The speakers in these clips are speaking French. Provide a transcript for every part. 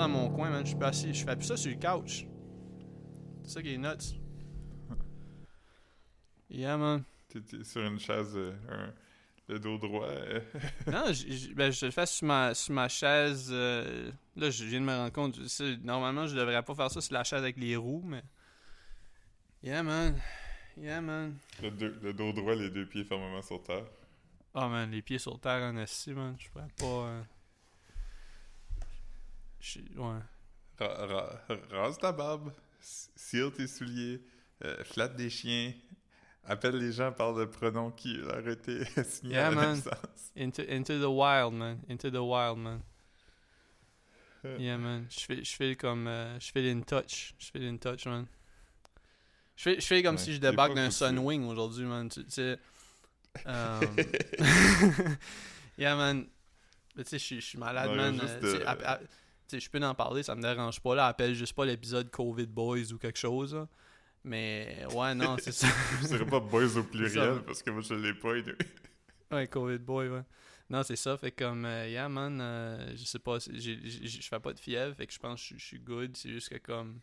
dans mon coin, man. Je suis pas assis. Je fais plus ça sur le couch. C'est ça qui est nuts. Yeah, man. T'es sur une chaise, euh, un- le dos droit. euh, Non, j- j- ben, je le fais sur ma, sur ma chaise. euh, là, je viens de me rendre compte. Normalement, je devrais pas faire ça sur la chaise avec les roues, mais. Yeah, man. Yeah, man. le, deux- le dos droit, les deux pieds fermement sur terre. Oh, man, les pieds sur terre en assis, man. Je pourrais pas. Je- Ouais. Ra- ra- rase ta barbe, cire tes souliers, euh, flatte des chiens, appelle les gens par le pronom qui leur a été assigné Yeah, à la naissance. Into, into the wild, man. Into the wild, man. Yeah, man. Je fais, je fais comme. euh, je fais in touch. Je fais in touch, man. Je fais, je fais comme Ouais, si je débarque d'un Sunwing aujourd'hui, man. Tu tu sais. euh, yeah, man. Mais tu sais, je suis- je suis malade, Non, man. Euh, je peux en parler, ça me dérange pas. Là, appelle juste pas l'épisode Covid Boys ou quelque chose. là. Mais ouais, non, c'est ça. Je dirais pas boys au pluriel parce que moi je l'ai pas. Ouais, Covid Boy, ouais. Non, c'est ça. Fait comme, euh, yeah, man, euh, je sais pas, je fais pas de fièvre, fait que je pense que je- suis good. C'est juste que, comme,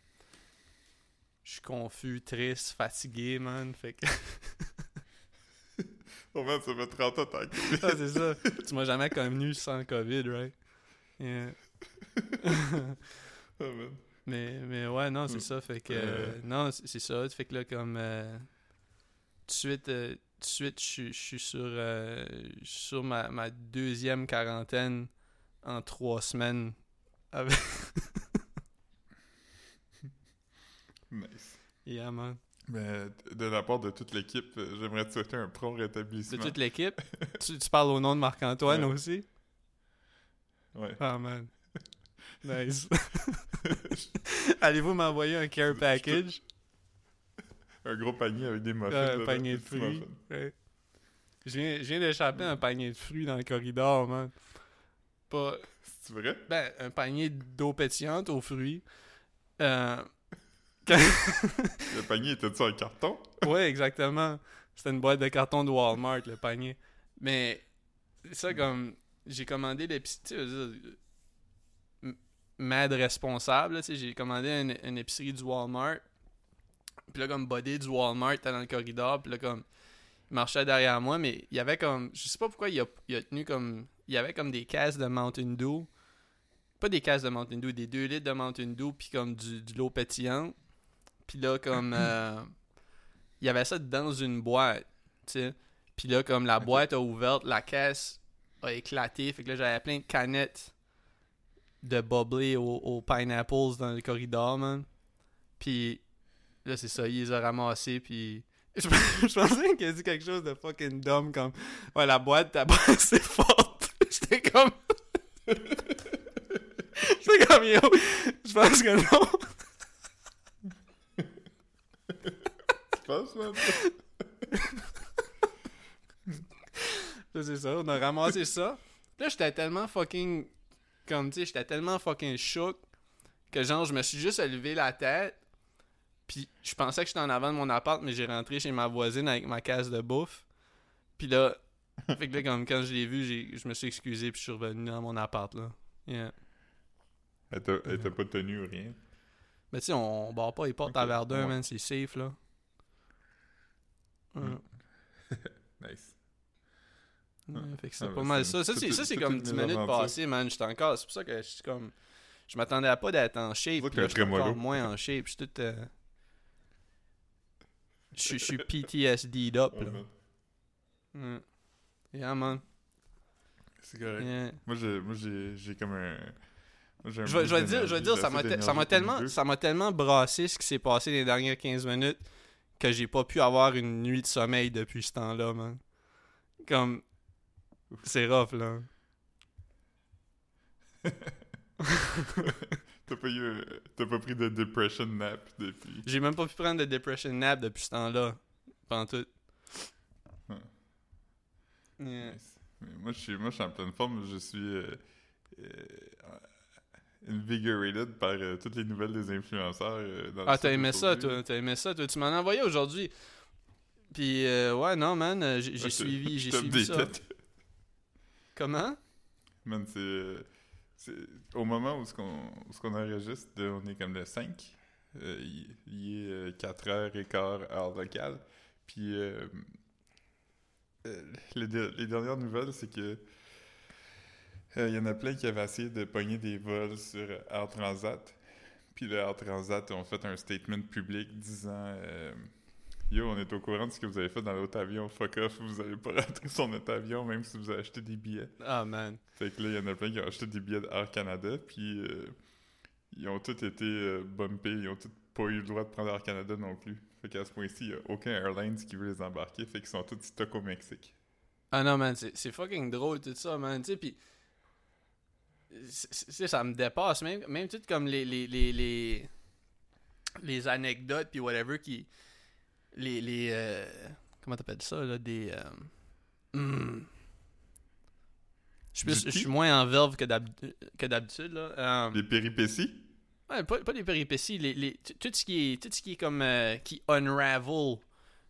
je suis confus, triste, fatigué, man. Fait que, Oh man, ça fait 30 ans que- Ah, c'est ça. Tu m'as jamais connu sans Covid, right? Yeah. Oh. Mais, mais ouais, non, c'est ça. Fait que, euh, non, c'est ça. Fait que là, comme, euh, tout de suite, euh, de suite, je suis- je suis sur, euh, sur ma, ma deuxième quarantaine en trois semaines. Avec... Nice. Yeah, man. Mais de la part de toute l'équipe, j'aimerais te souhaiter un prompt De rétablissement. toute l'équipe? tu, tu parles au nom de Marc-Antoine Ouais. aussi? Ouais. Ah, man. Nice. Allez-vous m'envoyer un care package? Un gros panier avec des muffins. un panier de petits fruits. Ouais. Je viens, d'échapper un panier de fruits dans le corridor, man. Pas... C'est vrai? Ben, un panier d'eau pétillante aux fruits. Euh... Le panier était-tu en carton? ouais, exactement. C'était une boîte de carton de Walmart, le panier. Mais, c'est ça comme... J'ai commandé l'épicerie... Tu sais, je veux dire, m- mad responsable, j'ai commandé une, une épicerie du Walmart. Puis là, comme body du Walmart était dans le corridor. Puis là, comme... Il marchait derrière moi, mais il y avait comme... Je sais pas pourquoi il a, il a tenu comme... Il y avait comme des caisses de Mountain Dew. Pas des caisses de Mountain Dew, des 2 litres de Mountain Dew, puis comme du, de l'eau pétillante. Puis là, comme... euh, il y avait ça dans une boîte, sais. Puis là, comme la boîte a ouvert, la caisse a éclaté. Fait que là, j'avais plein de canettes de bubbly aux, aux pineapples dans le corridor, man. Puis là, c'est ça, il les a ramassés, puis... Je, je pensais qu'il a dit quelque chose de fucking dumb, comme... Ouais, la boîte, ta boîte, c'est forte. J'étais comme... J'étais comme, yo, je pense que non. Tu penses, man? Là, c'est ça, on a ramassé ça. Là, j'étais tellement fucking. Comme, tu sais, j'étais tellement fucking shook que, genre, je me suis juste levé la tête. Puis, je pensais que j'étais en avant de mon appart, mais j'ai rentré chez ma voisine avec ma caisse de bouffe. Puis là, fait que là, comme quand je l'ai vu, je me suis excusé, puis je suis revenu dans mon appart, là. Yeah. Elle t'a pas tenu ou rien? Mais tu sais, on, on barre pas les portes Ok, à Verdun, ouais. man, c'est safe, là. Ouais. Nice. Ouais, fait que c'est Ah, pas ben, mal ça. Ça, c'est, ça, comme une 10 minutes passées, man. J'étais encore. C'est pour ça que je suis comme. Je m'attendais à pas d'être en shape. là, je suis encore moins en shape. Je suis tout. euh, Je suis- PTSD'd up, là. man. Yeah, man. C'est correct. Yeah. Moi, j'ai, moi j'ai, j'ai comme un. Je vais, je vais boost dire, je vais d'énergie, dire ça m'a te- ça tellement, ça m'a tellement brassé ce qui s'est passé les dernières 15 minutes que j'ai pas pu avoir une nuit de sommeil depuis ce temps-là, man. Comme. C'est rough, là. T'as pas, eu, euh, t'as pas pris de depression nap depuis? J'ai même pas pu prendre de depression nap depuis ce temps-là. Pendant tout. Mais moi, je suis, moi, je suis en pleine forme. Je suis euh, euh, invigorated par euh, toutes les nouvelles des influenceurs. dans Ah, t'as aimé ça, toi. T'as aimé ça, toi. Tu m'en as envoyé aujourd'hui. Puis, euh, ouais, non, man, j'ai je- suivi, j'ai suivi ça. Comment? Man, c'est. euh, au moment où ce qu'on enregistre, euh, on est comme le 5. euh, il, il est euh, 4h15 heure locale. Puis euh, euh, les, de- les dernières nouvelles, c'est que euh, il y en a plein qui avaient essayé de pogner des vols sur euh, Air Transat. Puis le Air Transat ont fait un statement public disant euh, Yo, on est au courant de ce que vous avez fait dans l'autre avion. Fuck off, vous avez pas rentré sur notre avion, même si vous avez acheté des billets. Ah, man. Fait que là, il y en a plein qui ont acheté des billets d'Air Canada, puis euh, ils ont tous été euh, bumpés, ils ont tous pas eu le droit de prendre Air Canada non plus. Fait qu'à ce point-ci, il a aucun airlines qui veut les embarquer, fait qu'ils sont tous stock au Mexique. Ah non, man, c'est fucking drôle tout ça, man. Tu sais, c'est- Ça me dépasse, même, même tout comme les. les, les, les, les anecdotes, puis whatever, qui. Les. les euh, comment t'appelles ça, là Des. euh, hmm. Je suis plus- Du je suis moins en verve que d'hab- que d'habitude, là. Euh, Les péripéties? Ouais, pas, pas les péripéties, les, les, tout- ce qui est tout ce qui est comme euh, qui unravel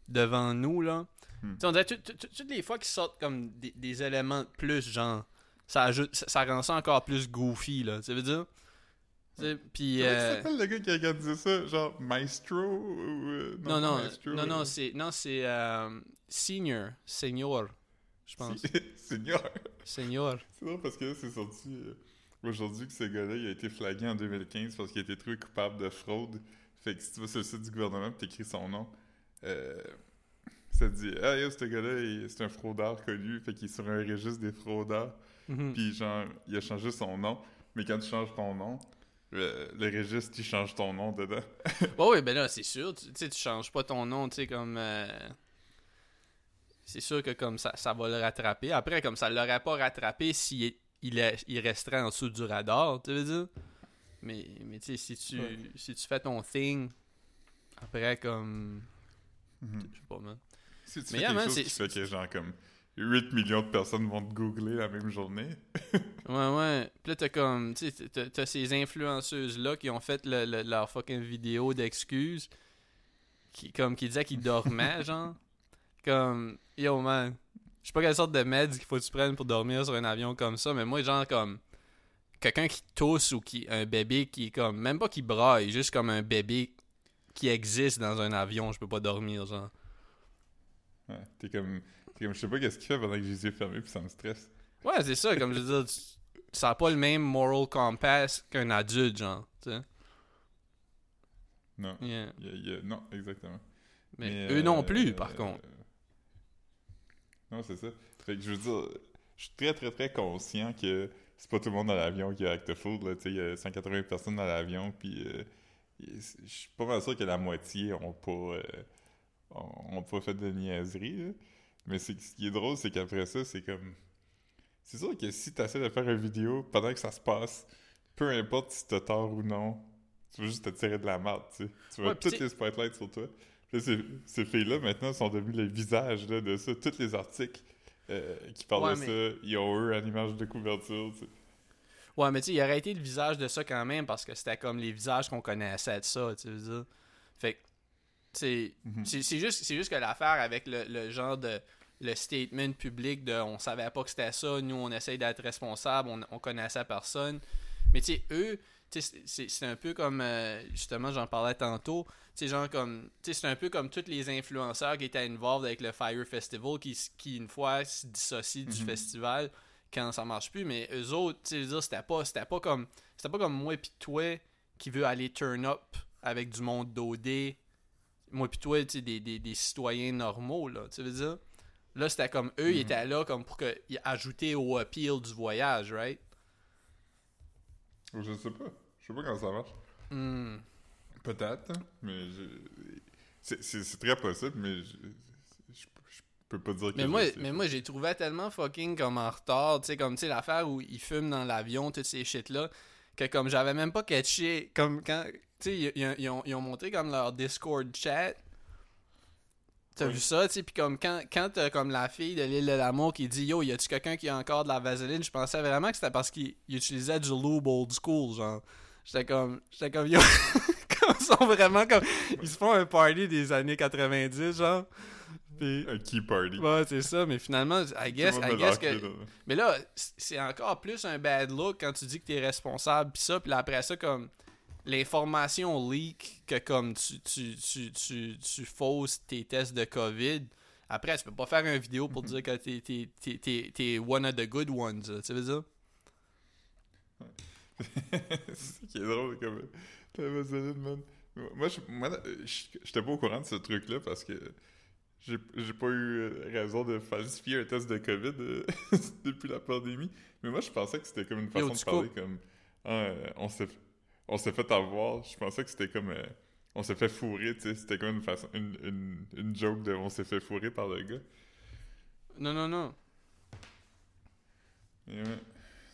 devant nous là. Hmm. On dirait toutes les fois qu'ils sortent comme des, des éléments de plus genre ça ajoute ça, ça rend ça encore plus goofy là, tu veux dire? Puis Comment euh, s'appelle le gars qui a organisé ça? Genre Maestro? Ou, euh, non non Maestro, non euh, non c'est non c'est euh, senior senior je pense Seigneur! senior C'est drôle parce que c'est sorti aujourd'hui que ce gars-là, il a été flagué en 2015 parce qu'il a été trouvé coupable de fraude. Fait que si tu vas sur le site du gouvernement et t'écris son nom, ça te dit « Ah, yo, ce gars-là, c'est un fraudeur connu. » Fait qu'il est sur un registre des fraudeurs. Mhm. Puis genre, il a changé son nom. Mais quand tu changes ton nom, le, le registre, il change ton nom dedans. Ouais, ouais, ben là, c'est sûr. Tu tu sais, tu changes pas ton nom, tu sais, comme. euh, C'est sûr que comme ça, ça va le rattraper. Après, comme ça l'aurait pas rattrapé s'il est- il, est- il resterait en dessous du radar, tu veux dire? Mais, mais tu sais, si tu, Ouais. si tu fais ton thing, après, comme. Je sais pas, man. Si tu Mais fais yeah, quelque man, chose qui fait que genre comme 8 millions de personnes vont te googler la même journée. Ouais, ouais. Puis là, t'as comme. Tu sais, t'as- ces influenceuses-là qui ont fait le- le- leur fucking vidéo d'excuses. Qui, comme, qui disaient qu'ils dormaient, genre. Comme. Yo, man. Je sais pas quelle sorte de meds qu'il faut que tu prennes pour dormir sur un avion comme ça, mais moi, genre, comme. Quelqu'un qui tousse ou qui. Un bébé qui est comme. Même pas qui braille, juste comme un bébé qui existe dans un avion, je peux pas dormir, genre. Ouais, t'es comme, comme, je sais pas qu'est-ce qu'il fait pendant que j'ai les yeux fermés, puis ça me stresse. Ouais, c'est ça, comme je veux dire. Ça a pas le même moral compass qu'un adulte, genre. Tu sais. Non, Yeah. il y a- il y a- non, exactement. Mais, Mais, eux non euh, plus, par euh, contre. Non, c'est ça. Fait que je veux dire, je suis très, très, très conscient que c'est pas tout le monde dans l'avion qui a Act Food, là. Tu sais, il y a 180 personnes dans l'avion, puis euh, je suis pas mal sûr que la moitié ont pas, euh, ont ont pas fait de niaiserie, là. Mais ce qui est drôle, c'est qu'après ça, c'est comme. C'est sûr que si tu essaies de faire une vidéo pendant que ça se passe, peu importe si t'as tort ou non, tu vas juste te tirer de la merde, tu sais. Tu vas Ouais, toutes les spotlights sur toi. Puis ces, ces filles-là, maintenant, sont devenues le visage là, de ça. Tous les articles euh, qui parlent Ouais, de mais- ça, ils ont eux une image de couverture, tu sais. Ouais, mais tu sais, il aurait été le visage de ça quand même parce que c'était comme les visages qu'on connaissait de ça, tu veux dire. Fait que, c'est Mhm. c'est- juste, c'est juste que l'affaire avec le, le genre de. Le statement public de on savait pas que c'était ça, nous on essaye d'être responsable, on, on connaissait personne. Mais tu sais, eux, c'est- c'est c'est un peu comme. euh, justement, j'en parlais tantôt. Tu sais, genre comme. C'est un peu comme tous les influenceurs qui étaient involved avec le Fire Festival qui, qui une fois, se dissocient du Mhm. festival quand ça marche plus. Mais eux autres, tu sais, je veux dire, c'était pas, c'était pas comme. C'était pas comme moi pis toi qui veut aller turn up avec du monde d'OD. Moi pis toi, tu sais, des, des, des citoyens normaux, là. Tu veux dire? Là, c'était comme eux, ils Mhm. étaient là comme pour que, ajouter au appeal du voyage, right? Je sais pas. Je sais pas comment ça marche. Hmm. Peut-être, hein, mais je- c'est- très possible, mais je, je, je peux pas dire que Mais moi, sais. mais moi j'ai trouvé tellement fucking comme en retard, tu sais, comme tu sais, l'affaire où ils fument dans l'avion, toutes ces shit-là, que comme j'avais même pas catché, comme quand, tu sais, ils, ils ont- ils ont, ils ont monté comme leur Discord chat. T'as Oui. vu ça, tu sais, puis comme quand, quand t'as comme la fille de l'île de l'amour qui dit Yo, y a-tu quelqu'un qui a encore de la vaseline? Je pensais vraiment que c'était parce qu'il il utilisait du lube old school, genre. J'étais comme, j'étais comme Yo, Ils sont vraiment comme. Ils se font un party des années 90, genre. Un key party. Ouais, c'est ça, mais finalement, I guess, I guess que. là. Mais là, c'est encore plus un bad look quand tu dis que t'es responsable, pis ça, pis là, après ça, comme. L'information leak que comme tu, tu, tu, tu, tu fausses tes tests de COVID. Après, tu peux pas faire une vidéo pour dire que t'es, t'es, t'es, t'es, one of the good ones, là, tu veux dire? c'est ça qui est drôle comme man moi je moi je- j'étais pas au courant de ce truc là parce que j'ai j'ai pas eu raison de falsifier un test de covid euh, depuis la pandémie mais moi je pensais que c'était comme une façon Yo, de parler comme ah, on s'est on s'est fait avoir je pensais que c'était comme euh, on s'est fait fourrer tu sais c'était comme une façon une, une, une joke de on s'est fait fourrer par le gars Non, non, non. Ouais.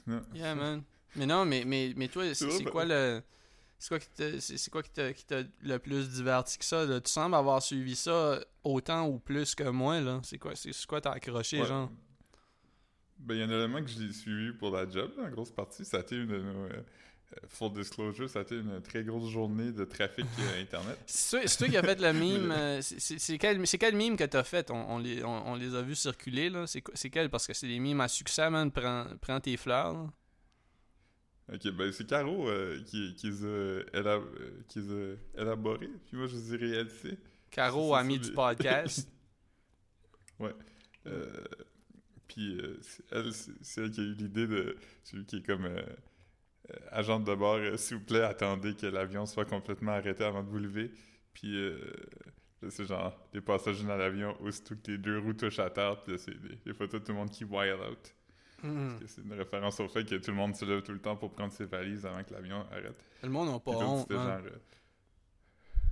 non Yeah, man. Mais non, mais, mais, mais toi, c'est, ben- quoi le. C'est quoi qui t'a, c'est, c'est quoi qui t'a, qui t'a le plus diverti que ça? Là? Tu sembles avoir suivi ça autant ou plus que moi, là. C'est quoi, c'est, quoi t'as accroché, Ouais. genre? Ben, il y a un élément que j'ai suivi pour la job, là, en grosse partie. Ça a été une de nos. euh, euh, full disclosure, ça a été une très grosse journée de trafic euh, Internet. C'est toi, qui as fait le mime. euh, c'est, quel, quel mime que t'as fait? On, on les, on, on les a vus circuler, là. C'est, quel? Parce que c'est des mimes à succès, man. Prends, prends tes fleurs, là. Ok, ben c'est Caro euh, qui, qui les a, éla- euh, qui a élaborés, puis moi je ai réalisés. Caro, C'est- c'est ami ça, du podcast. Euh, puis euh, c'est- elle, elle qui a eu l'idée de celui qui est comme euh, euh, agent de bord, euh, s'il vous plaît, attendez que l'avion soit complètement arrêté avant de vous lever. Puis euh, c'est genre des passagers dans l'avion, aussitôt que tes deux roues touchent à terre, puis c'est des, des photos de tout le monde qui wild out. Que C'est une référence au fait que tout le monde se lève tout le temps pour prendre ses valises avant que l'avion arrête. Le monde n'a pas honte, c'était man. genre.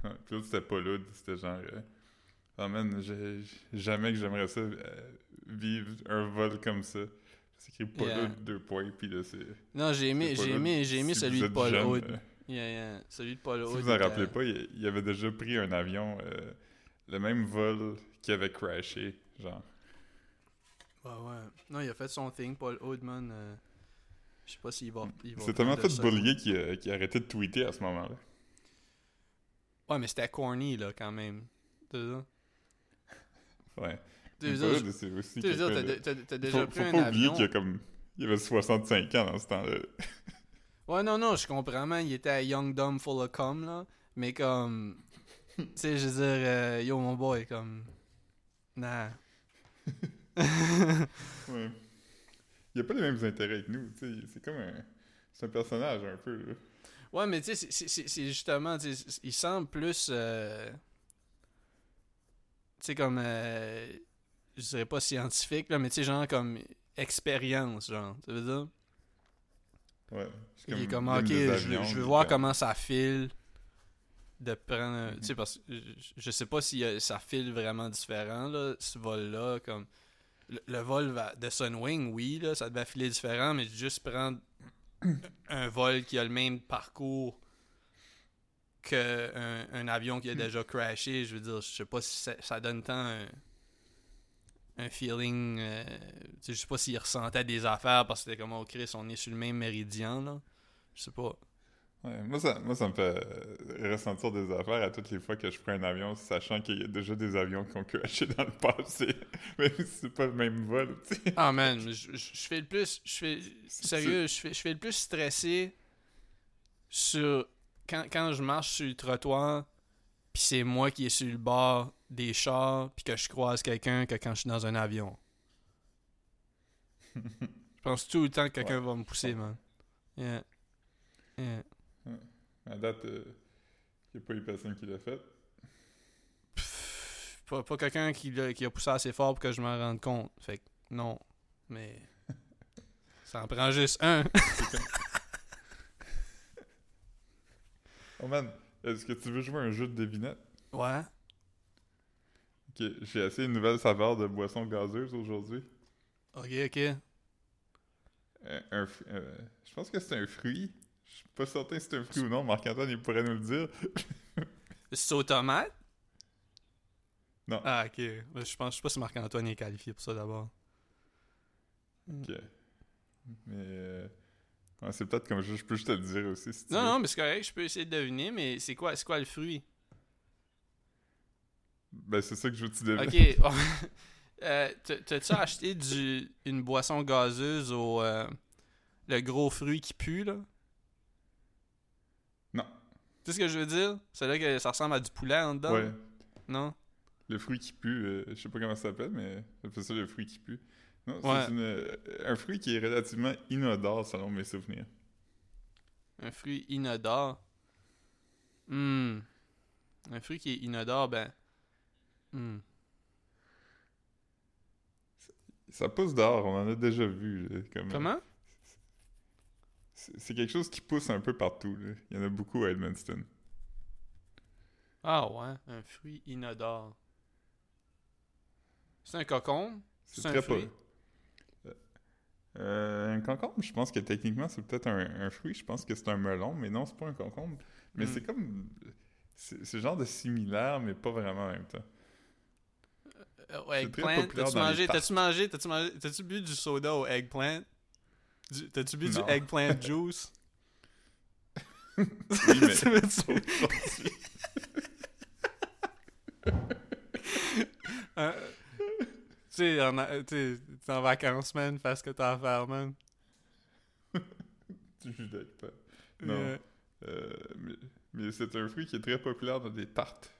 euh, c'était pas lourd. C'était genre. euh, man, j'ai- jamais que j'aimerais ça euh, vivre un vol comme ça. C'est écrit pas Yeah. lourd, deux points, puis là, c'est. Non, j'ai aimé, j'ai aimé, j'ai aimé Si celui de Paul jeune, Hood. euh, Yeah, yeah. Celui de Paul si Hood. vous en rappelez pas, il, il avait déjà pris un avion, euh, le même vol qui avait crashé, genre. Ouais, ouais. Non, il a fait son thing, Paul Hood, man. euh, Je sais pas s'il va. C'est tellement fait de bullier qu'il a, a arrêté de tweeter à ce moment-là. Ouais, mais c'était corny, là, quand même. Ouais. C'est aussi t'as Faut, déjà faut pris un pas oublier qu'il y a comme. Il avait 65 ans dans ce temps-là. Ouais, non, non, je comprends, man. Il était à Young Dumb Full of Cum, là. Mais comme. tu sais, je veux dire, euh, yo, mon boy, comme. Nah. Ouais. Il a pas les mêmes intérêts que nous, tu sais. C'est comme un. C'est un personnage un peu, là. Ouais, mais tu sais, c'est- justement, il semble plus. euh, Tu sais, comme. euh, Je dirais pas scientifique, là, mais tu sais, genre comme expérience, genre. Tu veux dire? Ouais. Il est comme ok, je, veux- je voir comme- comment ça file de prendre. Mhm. Tu sais, parce que je, je sais pas si euh, ça file vraiment différent, là, ce vol-là. Comme, le, le vol va- de Sunwing, oui, là, ça devait filer différent, mais juste prendre un vol qui a le même parcours qu'un un avion qui a déjà crashé, je veux dire, je sais pas si ça, ça donne tant un, un feeling. euh, je sais pas s'il ressentait des affaires parce que c'était comme, oh Chris, on est sur le même méridien, là. Je sais pas. Ouais, moi, ça, moi, ça me fait ressentir des affaires à toutes les fois que je prends un avion, sachant qu'il y a déjà des avions qui ont crashé dans le passé. Même si c'est pas le même vol. Ah man, je, je- fais le plus. Je fais. C'est- Sérieux, je fais, je fais le plus stressé sur. Quand, quand je marche sur le trottoir, puis c'est moi qui est sur le bord des chars, puis que je croise quelqu'un que quand je suis dans un avion. Je pense tout le temps que quelqu'un va me pousser, man? Yeah. Yeah. À date, il n'y a pas eu personne qui l'a fait. Pff, Pas, pas quelqu'un qui, qui a poussé assez fort pour que je m'en rende compte. Fait que non. Mais. Ça en prend juste un. Oh man, est-ce que tu veux jouer à un jeu de devinette? Ouais. Ok, j'ai essayé une nouvelle saveur de boisson gazeuse aujourd'hui. Ok, ok. Euh, un euh, je pense que c'est un fruit. Je suis pas certain si c'est un fruit ou non. Marc-Antoine, il pourrait nous le dire. C'est au tomate? Non. Ah, ok. Ben, Je pense, je sais pas si Marc-Antoine est qualifié pour ça d'abord. Ok. Mais. euh, Ouais, c'est peut-être comme je, je peux juste te le dire aussi si tu Non, veux. non, mais c'est correct, je peux essayer de deviner, mais c'est quoi, c'est quoi le fruit? Ben, c'est ça que je veux tu devines. Ok. euh, t'as- T'as-tu acheté du, une boisson gazeuse au. euh, le gros fruit qui pue, là? Non. Tu sais ce que je veux dire? C'est là que ça ressemble à du poulet en dedans? Ouais. Non? Le fruit qui pue, euh, je sais pas comment ça s'appelle, mais ça fait ça le fruit qui pue. Non, c'est Ouais. un fruit qui est relativement inodore selon mes souvenirs. Un fruit inodore? Hmm. Un fruit qui est inodore, ben. Hmm. Ça pousse dehors, on en a déjà vu. là, comme, euh, Comment? C'est quelque chose qui pousse un peu partout. là. Il y en a beaucoup à Edmundston. Ah ouais, un fruit inodore. C'est un cocon? C'est très fruit? pas. Euh, un concombre, je pense que techniquement c'est peut-être un, un fruit. Je pense que c'est un melon, mais non, c'est pas un concombre. Mais Hmm. c'est comme. C'est c'est genre de similaire, mais pas vraiment en même temps. Euh, très eggplant. T'as-tu mangé, t'as-tu mangé, t'as-tu mangé, t'as-tu bu du soda au eggplant? T'as-tu bu Non. du eggplant juice? Oui, mais. Tu veux-tu- Euh, tu sais, t'es en vacances, man, fais ce que t'as à faire, man. Tu juges pas. Non. Euh, Euh, mais mais c'est un fruit qui est très populaire dans des tartes.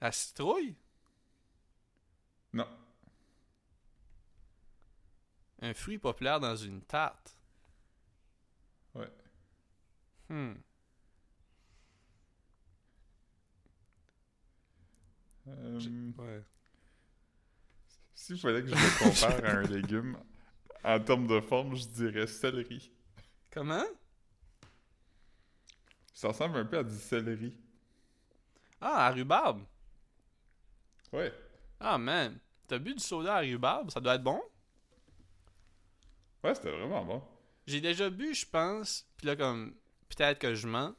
la citrouille? Non. Un fruit populaire dans une tarte. Ouais. Hmm. Euh, Ouais. S'il fallait que je le compare à un légume, en termes de forme, je dirais céleri. Comment? Ça ressemble un peu à du céleri. Ah, à rhubarbe. Ouais. Ah, man. T'as bu du soda à rhubarbe? Ça doit être bon? Ouais, c'était vraiment bon. J'ai déjà bu, je pense. Puis là, comme, peut-être que je mens.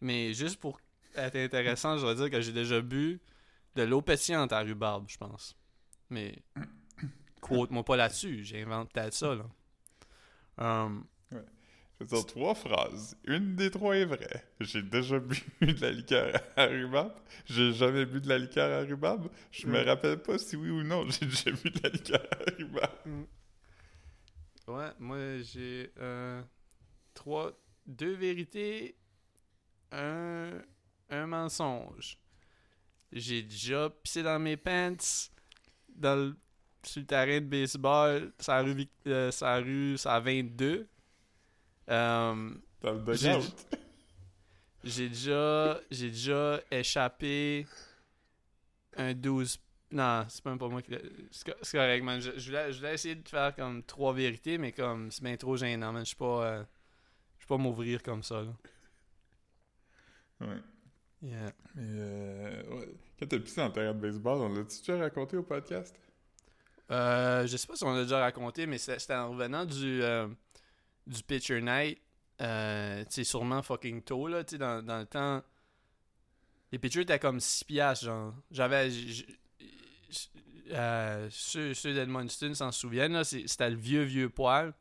Mais juste pour être intéressant, je dois dire que j'ai déjà bu de l'eau pétillante à rhubarbe, je pense. Mais, quote-moi pas là-dessus. J'invente peut-être ça, là. Um, vais dire trois phrases. Une des trois est vraie. J'ai déjà bu de la liqueur à rhubarbe. J'ai jamais bu de la liqueur à rhubarbe. Je me Mm. rappelle pas si oui ou non j'ai déjà bu de la liqueur à rhubarbe. ouais, moi, j'ai euh, trois... Deux vérités, un, un mensonge. J'ai déjà pissé dans mes pants dans le, sur le terrain de baseball, la rue, euh, rue, la 22. Euh, Dans le J'ai- déjà, j'ai déjà échappé un 12. Non, c'est même pas moi qui l'ai. C'est co- c'est correct, man. Je, je voulais, je voulais essayer de faire comme trois vérités, mais comme c'est bien trop gênant, man. Je suis pas. euh, je peux pas m'ouvrir comme ça, là. Ouais. Yeah. Mais euh, ouais. Quand t'as pissé en terrain de baseball, on l'a-tu déjà raconté au podcast? Euh, je sais pas si on l'a déjà raconté, mais c'était en revenant du, euh, du Pitcher Night. Euh, tu sais, sûrement fucking tôt, là. Tu sais, dans, dans le temps. Les pitchers étaient comme 6 piastres, genre. J'avais. euh, ceux ceux d'Edmundston s'en souviennent, là. c'est- C'était le vieux, vieux poil.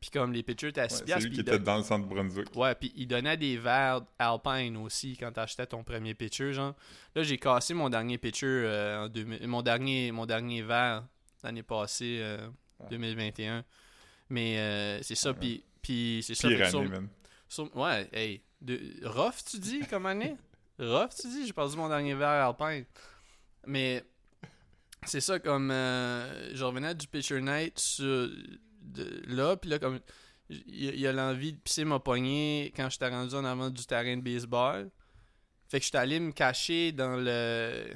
Puis comme les pitchers étaient à 6 Ouais, c'est piastres. lui puis qui était dans le centre Brunswick. Ouais, puis ils donnaient des verres Alpine aussi quand t'achetais ton premier pitcher, genre. Là, j'ai cassé mon dernier pitcher, euh, en 2000 mon dernier mon dernier verre l'année passée, euh, Ah. 2021. Mais euh, c'est ça, puis puis c'est ça. Pire année, ouais, hey, de, rough, tu dis, comme année? rough, tu dis? J'ai perdu mon dernier verre Alpine. Mais c'est ça, comme euh, je revenais du Pitcher Night sur, de, là, puis là, comme il y, a- il y a l'envie de pisser ma poignée quand j'étais rendu en avant du terrain de baseball. Fait que j'étais allé me cacher dans le.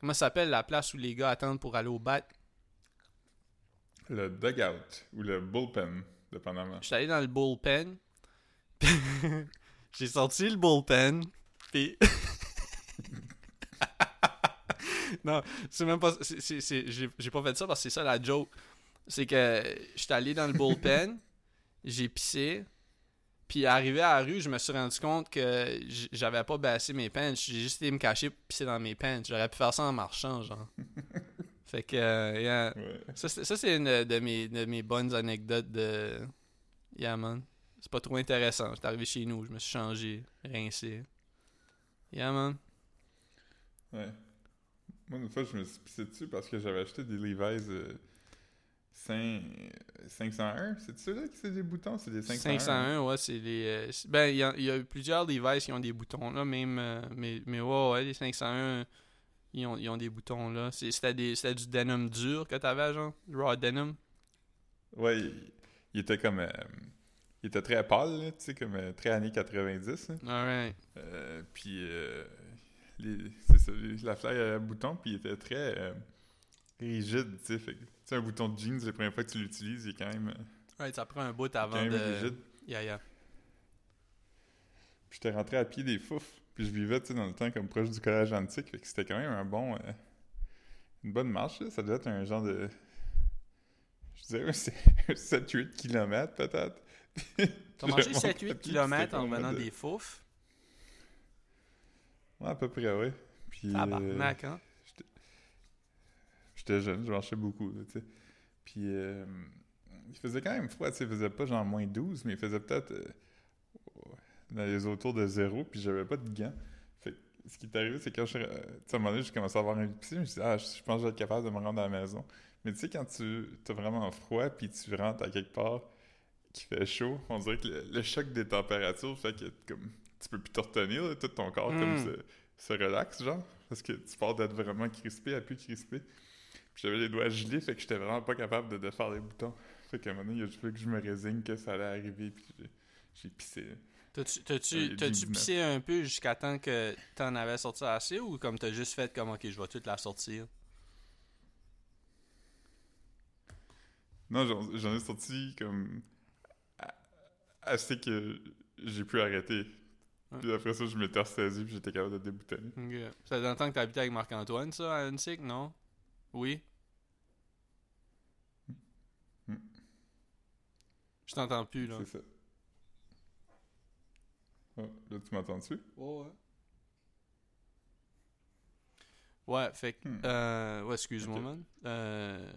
Comment ça s'appelle la place où les gars attendent pour aller au bat? Le dugout ou le bullpen, dépendamment. J'étais allé dans le bullpen. J'ai sorti le bullpen. Puis. non, c'est même pas. J'ai pas fait ça parce que c'est ça la joke. C'est que j'étais allé dans le bullpen, j'ai pissé. Puis arrivé à la rue, je me suis rendu compte que j'avais pas baissé mes pants. J'ai juste été me cacher pour pisser dans mes pants. J'aurais pu faire ça en marchant, genre. Fait que, euh, yeah. Ouais. Ça, c'est une de mes, de mes bonnes anecdotes de, Yeah, man. C'est pas trop intéressant. J'étais arrivé chez nous, je me suis changé, rincé. Yeah, man. Ouais. Moi, une fois, je me suis pissé dessus parce que j'avais acheté des Levi's euh, 5... 501. C'est ceux-là qui c'est des boutons? C'est des 501. 501, ouais, c'est les. euh, ben, il y, y a plusieurs Levi's qui ont des boutons, là, même. euh, mais, mais ouais, ouais, les 501, ils ont, ils ont des boutons, là. C'est- C'était des- c'était du denim dur que t'avais, genre? Raw denim? Ouais, il, il était comme... euh, il était très pâle, là, tu sais, comme euh, très années 90. hein. Alright. Euh, puis, euh, les- c'est ça, les- la fly à bouton, puis il était très rigide, tu sais. Fait que, tu sais, un bouton de jeans, la première fois que tu l'utilises, il est quand même, Ouais, ça prend un bout quand avant même de. rigide. Yeah, yeah. Puis j'étais rentré à pied des fouf. Puis je vivais, tu sais, dans le temps comme proche du collège antique. Fait que c'était quand même un bon... euh, une bonne marche, là. Ça devait être un genre de... Je dirais un 7-8 km, peut-être. T'as mangé remonte à 7-8 pied, km en de- des fouf? Ouais, à peu près, ouais. Puis... euh, Tabarnak, hein? J'étais jeune, je marchais beaucoup, là, tu sais. Puis, euh, il faisait quand même froid, tu sais. Il faisait pas genre moins 12, mais il faisait peut-être euh, dans les autours de zéro, puis j'avais pas de gants. Fait que ce qui est arrivé, c'est que quand je suis- euh, tu sais, à un moment donné, j'ai commencé à avoir un piscine, je me suis dit, ah, je je pense que je vais être capable de me rendre à la maison. Mais tu sais, quand tu as vraiment froid, puis tu rentres à quelque part qui fait chaud, on dirait que le, le choc des températures fait que comme, tu peux plus te retenir, là, tout ton corps comme Mm. se, se relaxe, genre. Parce que tu pars d'être vraiment crispé à plus crispé. Puis j'avais les doigts gelés, fait que j'étais vraiment pas capable de, de faire les boutons. Fait qu'à un moment donné, il a juste que je me résigne que ça allait arriver, puis j'ai- j'ai pissé. T'as-tu Euh, t'as-tu- les t'as-tu 19. pissé un peu jusqu'à temps que t'en avais sorti assez ou comme t'as juste fait comme ok, je vais toute la sortir? Non, j'en ai sorti comme assez que j'ai pu arrêter. Ouais. Puis après ça, je m'étais ressaisi, puis j'étais capable de déboutonner. Ça fait longtemps que t'habitais avec Marc-Antoine, ça, à Unsick, non? Oui? Mm. Je t'entends plus, là. C'est ça. Oh, là, tu m'entends dessus? Ouais, ouais. Ouais, fait que. Hmm. Euh, ouais, excuse-moi, man. Euh,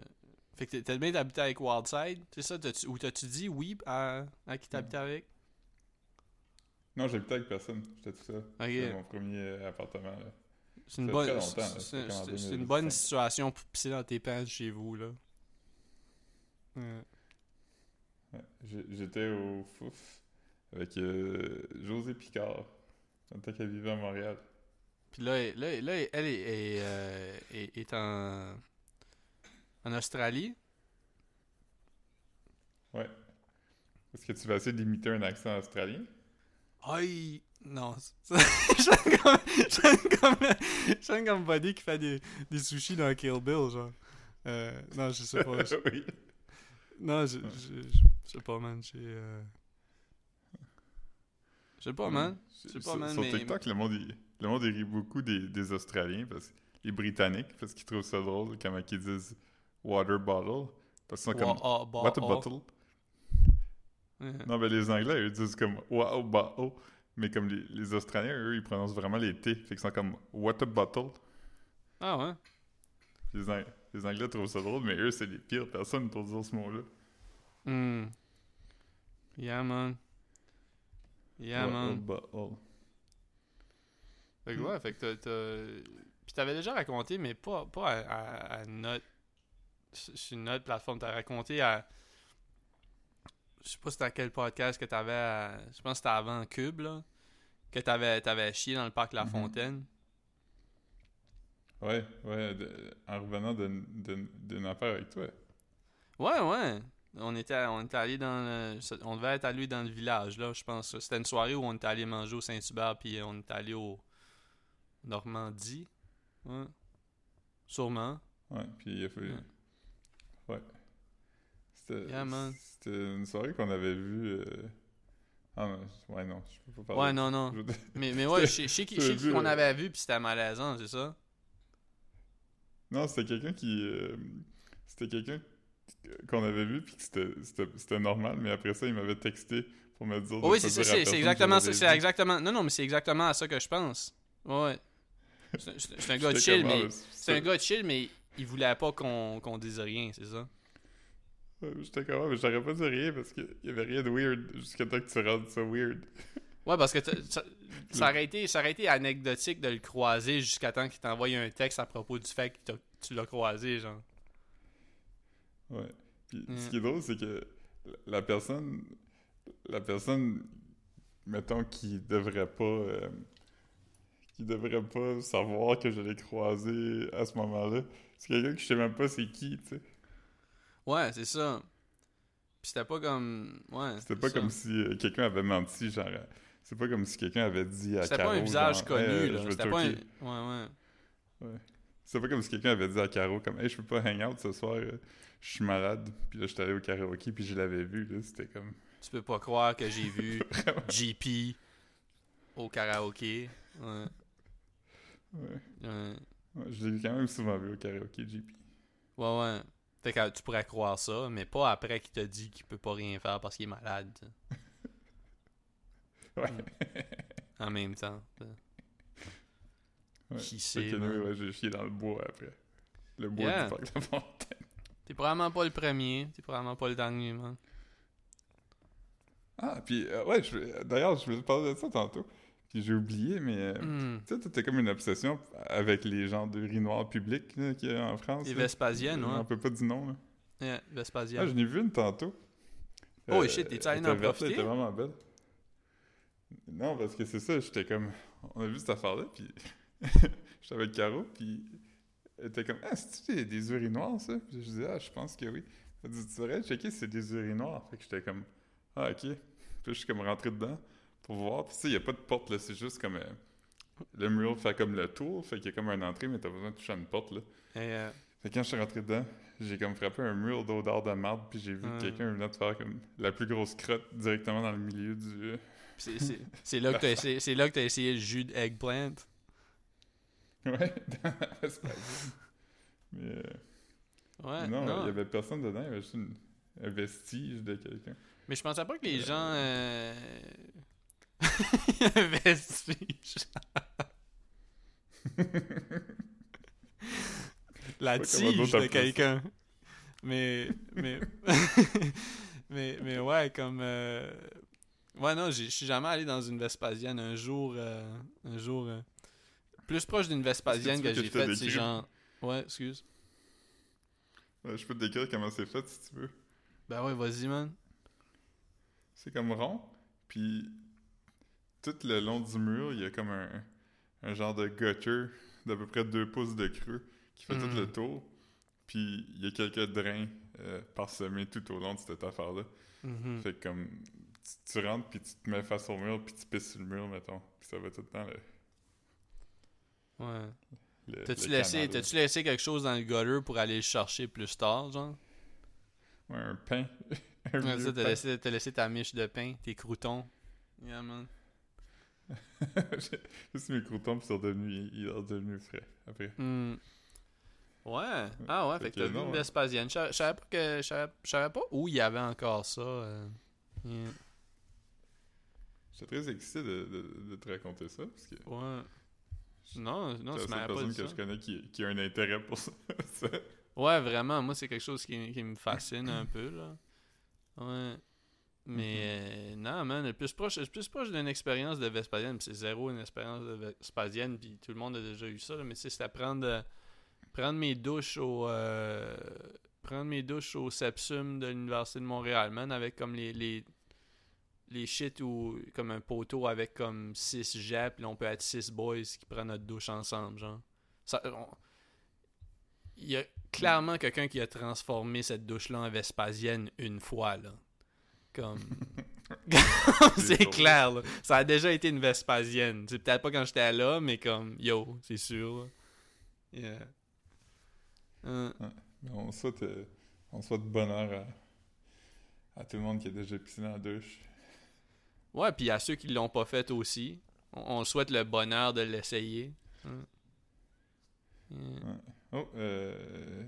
fait que t'as bien d'habiter avec Wildside, c'est ça? Ou t'as-tu dit oui à, à qui t'habitais avec? Non, j'habitais avec personne. J'étais tout seul. Ok. C'était mon premier euh, appartement. Là. C'est une bonne, c'est- une 2005. bonne situation pour pisser dans tes pants chez vous, là. Ouais. Ouais. J'ai- J'étais au Fouf avec euh, José Picard. En tant qu'elle vivait à Montréal. Puis là, là, là, elle est, est, euh, est- est en, en Australie. Ouais. Est-ce que tu vas essayer d'imiter un accent australien? Aïe! Non. sonne comme, comme, comme Buddy qui fait des, des sushis dans Kill Bill, genre. Euh, non, je sais pas. je- oui. non, je, je, je, je sais pas, man. J'ai. Je sais pas, man. Je sais pas, sur, man, sur mais- TikTok, le monde, il, le monde il rit beaucoup des, des Australiens, parce les Britanniques, parce qu'ils trouvent ça drôle comment ils disent water bottle. Parce qu'ils sont comme Wa- ah, bah, water ah. bottle. Non, mais les Anglais, eux, disent comme wow bottle. Mais comme les, les Australiens, eux, ils prononcent vraiment les T. Fait qu'ils sont comme water bottle. Ah ouais? Les, Ang- les Anglais trouvent ça drôle, mais eux, c'est les pires personnes pour dire ce mot-là. Hmm. Yeah, man. Yeah, Water man. Fait que ouais, fait que t'as-. Puis t'avais déjà raconté, mais pas, pas à, à, à notre... Sur notre plateforme, t'as raconté à... Je sais pas c'était à quel podcast que t'avais à... Je pense que c'était avant Cube, là. Que t'avais, t'avais chié dans le parc La Mhm. Fontaine. Ouais, ouais, de- en revenant d'une affaire avec toi. Ouais, ouais. On était, on était allé dans le... On devait être allé dans le village, là, je pense. C'était une soirée où on était allé manger au Saint-Hubert, puis on était allé au... Normandie. Ouais. Sûrement. Ouais, puis il a fallu. Ouais. Ouais. C'était Yeah, une soirée qu'on avait vue. euh, Ah non, ouais, non, je peux pas parler. Ouais, non, non. Je Mais, mais ouais, je sais- qui qu'on avait vu, puis c'était malaisant, c'est ça? Non, c'était quelqu'un qui. euh, C'était quelqu'un qu'on avait vu, puis que c'était- normal, mais après ça, il m'avait texté pour me dire. de oui, c'est c'est exactement ça. C'est exactement. Non, non, mais c'est exactement à ça que je pense. Ouais. C'est un gars chill, ah, mais. là, C'est un gars chill, mais il voulait pas qu'on qu'on dise rien, c'est ça? J'étais comme, ah, mais j'aurais pas dit rien parce qu'il y avait rien de weird jusqu'à temps que tu rendes ça weird. Ouais, parce que ça, ça aurait été, ça aurait été anecdotique de le croiser jusqu'à temps qu'il t'envoie un texte à propos du fait que tu l'as croisé, genre. Ouais. Puis Mm. ce qui est drôle, c'est que la personne, la personne, mettons, qui devrait pas, euh, qui devrait pas savoir que je l'ai croisé à ce moment-là, c'est quelqu'un que je sais même pas c'est qui, tu sais. Ouais, c'est ça. Puis c'était pas comme. Ouais. C'était pas ça. comme si euh, quelqu'un avait menti, genre. euh, C'est pas comme si quelqu'un avait dit à C'était Caro, pas un visage genre, connu, Hey, là. C'était pas un. hooker. Ouais, ouais. C'est pas comme si quelqu'un avait dit à Caro comme Hey, je peux pas hang out ce soir, euh, je suis malade. Puis là, j'étais allé au karaoké, puis je l'avais vu, là. C'était comme. Tu peux pas croire que j'ai vu GP au karaoké. Ouais. Ouais. Ouais. Ouais, je l'ai quand même souvent vu au karaoké, JP. Ouais, ouais. Fait que tu pourrais croire ça, mais pas après qu'il t'a dit qu'il peut pas rien faire parce qu'il est malade. Ouais. En même temps. Qui sait, j'ai chié dans le bois après. Le bois Yeah. du parc de Fontaine. T'es probablement pas le premier, t'es probablement pas le dernier, man. Ah, puis, euh, ouais, d'ailleurs, je voulais parler de ça tantôt. Puis j'ai oublié, mais. euh, Hmm. Tu sais, t'as comme une obsession avec les genres de urinoirs publics là, qu'il y a en France. Les. Vespasiennes, On ouais. peut pas dire non, là. Yeah, Ah, Vespasienne. j'en ai vu une tantôt. Oh, shit, t'es-tu allé en profiter? Elle était vraiment belle. Non, parce que c'est ça, j'étais comme... On a vu cette affaire-là, puis... j'étais avec Caro, puis... Était comme, ah, c'est-tu des, urinoirs, ça? Puis je disais, ah, je pense que oui. Elle dit, tu devrais checker si c'est des urinoirs. Fait que j'étais comme, ah, ok. Puis je suis comme rentré dedans pour voir. Puis tu sais, il n'y a pas de porte, là, c'est juste comme... euh, le mur fait comme le tour, fait qu'il y a comme une entrée, mais t'as besoin de toucher à une porte, là. Et, euh, Fait que quand je suis rentré dedans, j'ai comme frappé un mur d'odeur de marde, puis j'ai vu Ah. quelqu'un venir de faire comme la plus grosse crotte directement dans le milieu du. euh, c'est- c'est c'est là que t'as essayé, c'est là que t'as essayé le jus d'eggplant. Ouais, dans l'espace. Mais euh, Ouais, non, non. il y avait personne dedans, il y avait juste une- un vestige de quelqu'un. Mais je pensais pas que les gens. Euh... un vestige. La tige de quelqu'un. Mais. Mais. mais, mais ouais, comme. euh, Ouais, non, je suis jamais allé dans une Vespasienne. Un jour. euh, Un jour. Plus proche d'une Vespasienne que que, j'ai faite, c'est genre. Ouais, excuse. Ouais, je peux te décrire comment c'est fait si tu veux. Ben ouais, vas-y, man. C'est comme rond, puis tout le long du mur, il y a comme un, un genre de gutter d'à peu près deux pouces de creux qui fait tout Mm. le tour. Puis il y a quelques drains euh, parsemés tout au long de cette affaire-là. Mhm. Fait que comme tu, tu rentres puis tu te mets face au mur puis tu pisses sur le mur mettons. Puis ça va tout le temps le. Ouais. T'as-tu laissé, laissé quelque chose dans le gutter pour aller le chercher plus tard, genre? Ouais, un pain. un Ouais, t'as laissé, ta miche de pain, tes croutons. Yeah, man. Juste mes croutons puis ils sont devenus, ils sont devenus frais après. Hmm. Ouais. Ah ouais, fait, Fait que que t'as vu ouais. Vespasienne. Je savais pas que. Je savais, je savais pas où il y avait encore ça. euh. Yeah. J'étais très excité de, de- de te raconter ça parce que Ouais. Non, non, c'est m'avais seule pas personne dit que ça. je connais qui, qui a un intérêt pour ça. Ouais, vraiment, moi, c'est quelque chose qui, qui me fascine un peu, là. Ouais. Mais euh, non, man, le plus proche, le plus proche d'une expérience de Vespasienne, c'est zéro une expérience de Vespasienne, puis tout le monde a déjà eu ça, là, mais c'était prendre, euh, prendre mes douches au euh, prendre mes douches au Sepsum de l'Université de Montréal, man, avec comme les les, les shit ou comme un poteau avec comme six jets, puis là, on peut être six boys qui prennent notre douche ensemble, genre. Ça, on- il y a clairement quelqu'un qui a transformé cette douche-là en Vespasienne une fois, là. Comme. c'est clair, là. Ça a déjà été une Vespasienne. C'est peut-être pas quand j'étais là, mais comme, yo, c'est sûr, là. Yeah. Euh, Mais on souhaite, euh, on souhaite bonheur à, à tout le monde qui a déjà pissé dans la douche. Ouais, puis à ceux qui l'ont pas fait aussi, on, on souhaite le bonheur de l'essayer. Yeah. Oh, euh...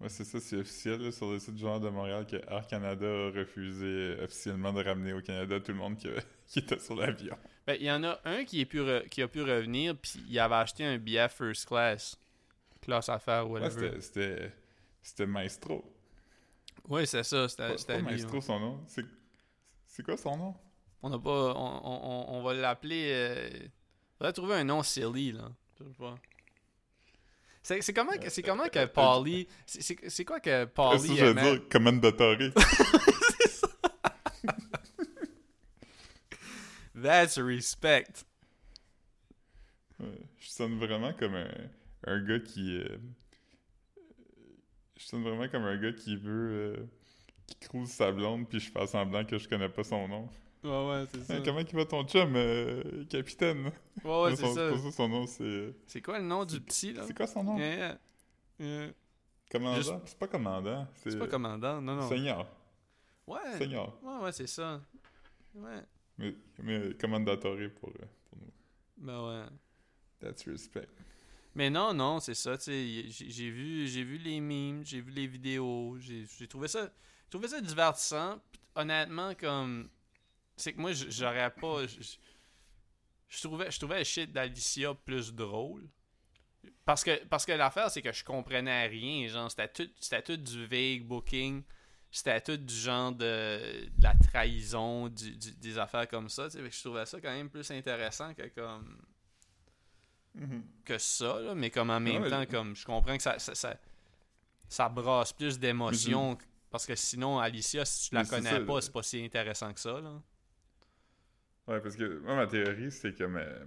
Ouais, c'est ça, c'est officiel là, sur le site du Journal de Montréal que Air Canada a refusé euh, officiellement de ramener au Canada tout le monde qui, qui était sur l'avion. Ben, il y en a un qui, est pu re- qui a pu revenir, puis il avait acheté un billet first class. Classe affaires, Ouais, whatever. c'était- c'était c'était Maestro. Ouais, c'est ça, c'était. Maestro ouais. son nom. C'est c'est quoi son nom? On n'a pas. On, on, on- on va l'appeler. Euh... Faudrait trouver un nom silly, là. Je sais pas. C'est c'est comment, que- c'est comment que Paulie. c'est- C'est c'est quoi que Est-ce que Paulie je veux dire Commendatore? That's respect. Ouais, je sonne vraiment comme un, un gars qui. euh, je sonne vraiment comme un gars qui veut. euh, qui crouse sa blonde, puis je fais semblant que je connais pas son nom. Ouais, ouais, c'est ça. Comment il va ton chum, euh, capitaine? Ouais, ouais, c'est ça. son nom, c'est. euh, C'est quoi le nom du petit, là? C'est quoi son nom? Yeah, yeah. Commandant? Juste- C'est pas commandant. C'est pas commandant, non, non. Seigneur. Ouais. Seigneur. Ouais, ouais, c'est ça. Ouais. Mais, mais commandatore pour, euh, pour nous. Ben ouais. That's respect. Mais non, non, c'est ça, tu sais, j'ai vu, j'ai vu les memes, j'ai vu les vidéos, j'ai trouvé ça, j'ai trouvé ça divertissant. Honnêtement, comme, c'est que moi, j'aurais pas, je trouvais, je trouvais le shit d'Alicia plus drôle. Parce que, parce que l'affaire, c'est que je comprenais rien, genre, c'était tout, c'était tout du vague booking, c'était tout du genre de, de la trahison, du- du- des affaires comme ça, tu sais, je trouvais ça quand même plus intéressant que comme Mhm. que ça, là, mais comme en même Ouais. temps, comme je comprends que ça, ça, ça, ça brasse plus d'émotions. Parce que sinon, Alicia, si tu la Mais connais pas, là. c'est pas si intéressant que ça. Là. Ouais, parce que moi, ma théorie, c'est comme. euh,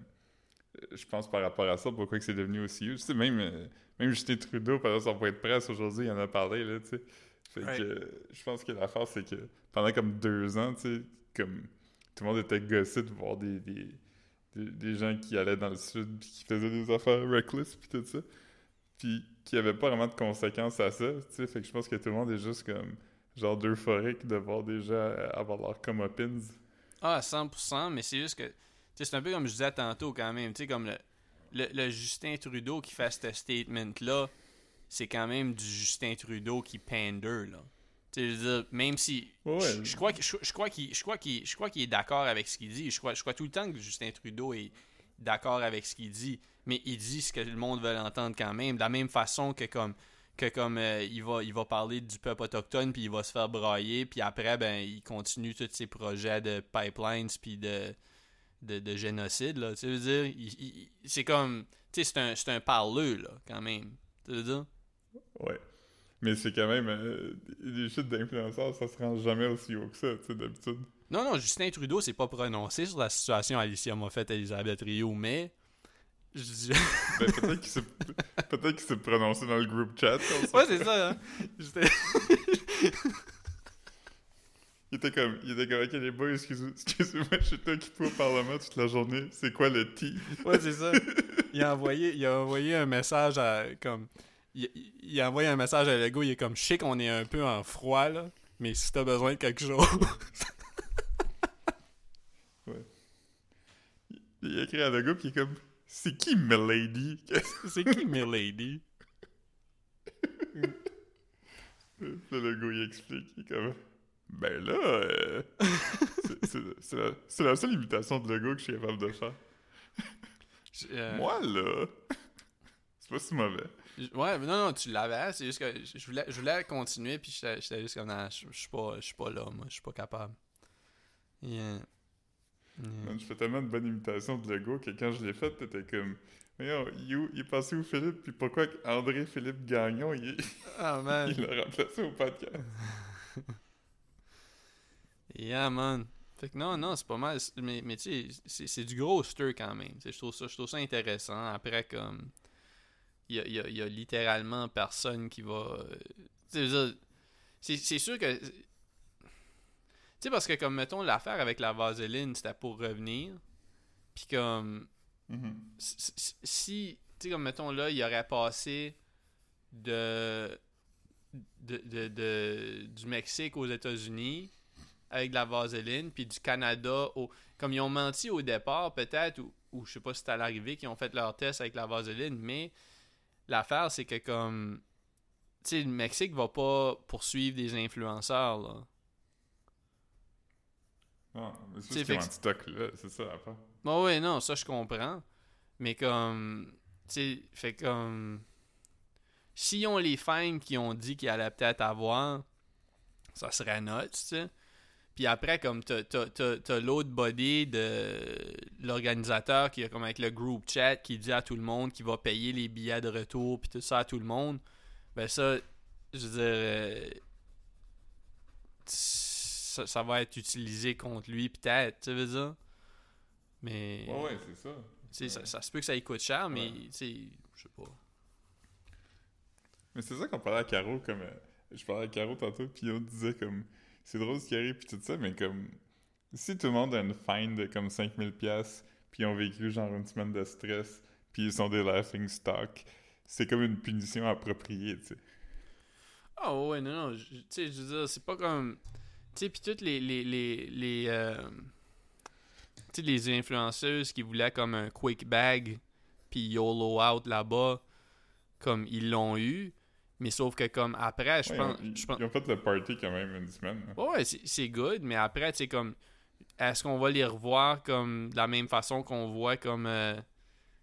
je pense par rapport à ça, pourquoi que c'est devenu aussi huge. Tu sais, même, euh, même Justin Trudeau, pendant son point de presse aujourd'hui, il en a parlé, là, tu sais. Fait Ouais. que je pense que l'affaire, c'est que pendant comme deux ans, tu sais, comme tout le monde était gossé de voir des, des, des, des gens qui allaient dans le sud puis qui faisaient des affaires reckless puis tout ça. Puis qui n'avaient pas vraiment de conséquences à ça, tu sais. Fait que je pense que tout le monde est juste comme genre d'euphorique de voir des gens avoir leur comeuppings. Ah, 100%, mais c'est juste que. C'est un peu comme je disais tantôt quand même. Tu sais, comme le, le, le Justin Trudeau qui fait ce statement-là, c'est quand même du Justin Trudeau qui pander, là. Tu sais, même si. Ouais, je, je crois que- je, je crois qu'il je crois qu'il je crois qu'il est d'accord avec ce qu'il dit. Je crois, je crois tout le temps que Justin Trudeau est d'accord avec ce qu'il dit, mais il dit ce que le monde veut entendre quand même, de la même façon que comme que comme euh, il va il va parler du peuple autochtone puis il va se faire brailler puis après ben il continue tous ses projets de pipelines puis de, de de génocide là, tu veux dire, c'est comme tu sais c'est un c'est un parleux là quand même. Tu veux dire? Ouais. Mais c'est quand même. euh, des chutes d'influenceurs, ça se rend jamais aussi haut que ça, tu sais, d'habitude. Non, non, Justin Trudeau s'est pas prononcé sur la situation Alicia Moffett Elisabeth Rio, mais je dis... Ben, peut-être qu'il s'est peut-être qu'il s'est prononcé dans le groupe chat. ouais, c'est ça. Hein? J'étais- Il était comme, il était comme, ok les boys, excusez- excusez-moi, je suis occupé au Parlement toute la journée. C'est quoi le T? ouais, c'est ça. Il a envoyé, il a envoyé un message à comme, il, il a envoyé un message à Lego. Il est comme, je sais qu'on est un peu en froid là, mais si t'as besoin de quelque chose, Il a écrit à le gars, puis il est comme, c'est qui Milady? c'est qui Milady? Le gars, il explique, il est comme, ben là, euh, c'est- la, seule imitation de Lego que je suis capable de faire. Je- euh, Moi, là, c'est pas si mauvais. je- Ouais, mais non, non, tu l'avais. C'est juste que je voulais, je voulais continuer, puis j'étais j'étais juste comme, non, je je suis pas, je suis pas là, moi, je suis pas capable. Yeah. Je fais tellement de bonnes imitations de Lego que quand je l'ai faite, t'étais comme, oh, il, est passé où Philippe? Puis pourquoi André-Philippe Gagnon, il, Ah, man. il l'a remplacé au podcast? Yeah, man. Fait que non, non, c'est pas mal. Mais, mais tu sais, c'est- du gros stir quand même. Je trouve, ça, je trouve ça intéressant. Après, comme. Il y a, y a- il y a littéralement personne qui va. euh, c'est sûr que. Tu sais, parce que, comme, mettons, l'affaire avec la vaseline, c'était pour revenir. Puis, comme. Mhm. si- tu sais, comme mettons là, il aurait passé de, de, de- de- du Mexique aux États-Unis avec de la vaseline, puis du Canada au. Comme ils ont menti au départ, peut-être, ou, ou je sais pas si c'est à l'arrivée qu'ils ont fait leur test avec la vaseline, mais l'affaire, c'est que comme. Tu sais, le Mexique va pas poursuivre des influenceurs, là. Non, mais C'est un stock là, c'est ça après. Bon, ouais, non, ça je comprends. Mais comme. Tu sais, fait comme. S'ils ont les fines qu'ils ont dit qu'ils allaient peut-être avoir, ça serait nuts, tu sais. Puis après, comme t'as l'autre body de l'organisateur qui est comme avec le group chat qui dit à tout le monde qu'il va payer les billets de retour puis tout ça à tout le monde. Ben ça, je veux dire, euh, ça, ça va être utilisé contre lui peut-être, tu veux dire? Mais Ouais, ouais, c'est ça. ça, ça se peut que ça lui coûte cher, mais tu sais, je sais pas. Mais c'est ça qu'on parlait à Caro, comme. euh, je parlais à Caro tantôt, puis on disait comme. C'est drôle ce qui arrive, puis tout ça, mais comme. Si tout le monde a une fine de comme 5000$, puis ils ont vécu genre une semaine de stress, puis ils sont des laughing stock, c'est comme une punition appropriée, tu sais. Ah ouais, non, non, tu sais, je veux dire, c'est pas comme... Tu sais, puis toutes les... les, les, les euh, tu sais, les influenceuses qui voulaient comme un quick bag, puis YOLO out là-bas, comme ils l'ont eu, mais sauf que comme après, je Ouais, pense... ils, ont fait le party quand même une semaine. hein. Ouais, c'est good, mais après, tu sais, comme, est-ce qu'on va les revoir comme de la même façon qu'on voit comme, euh,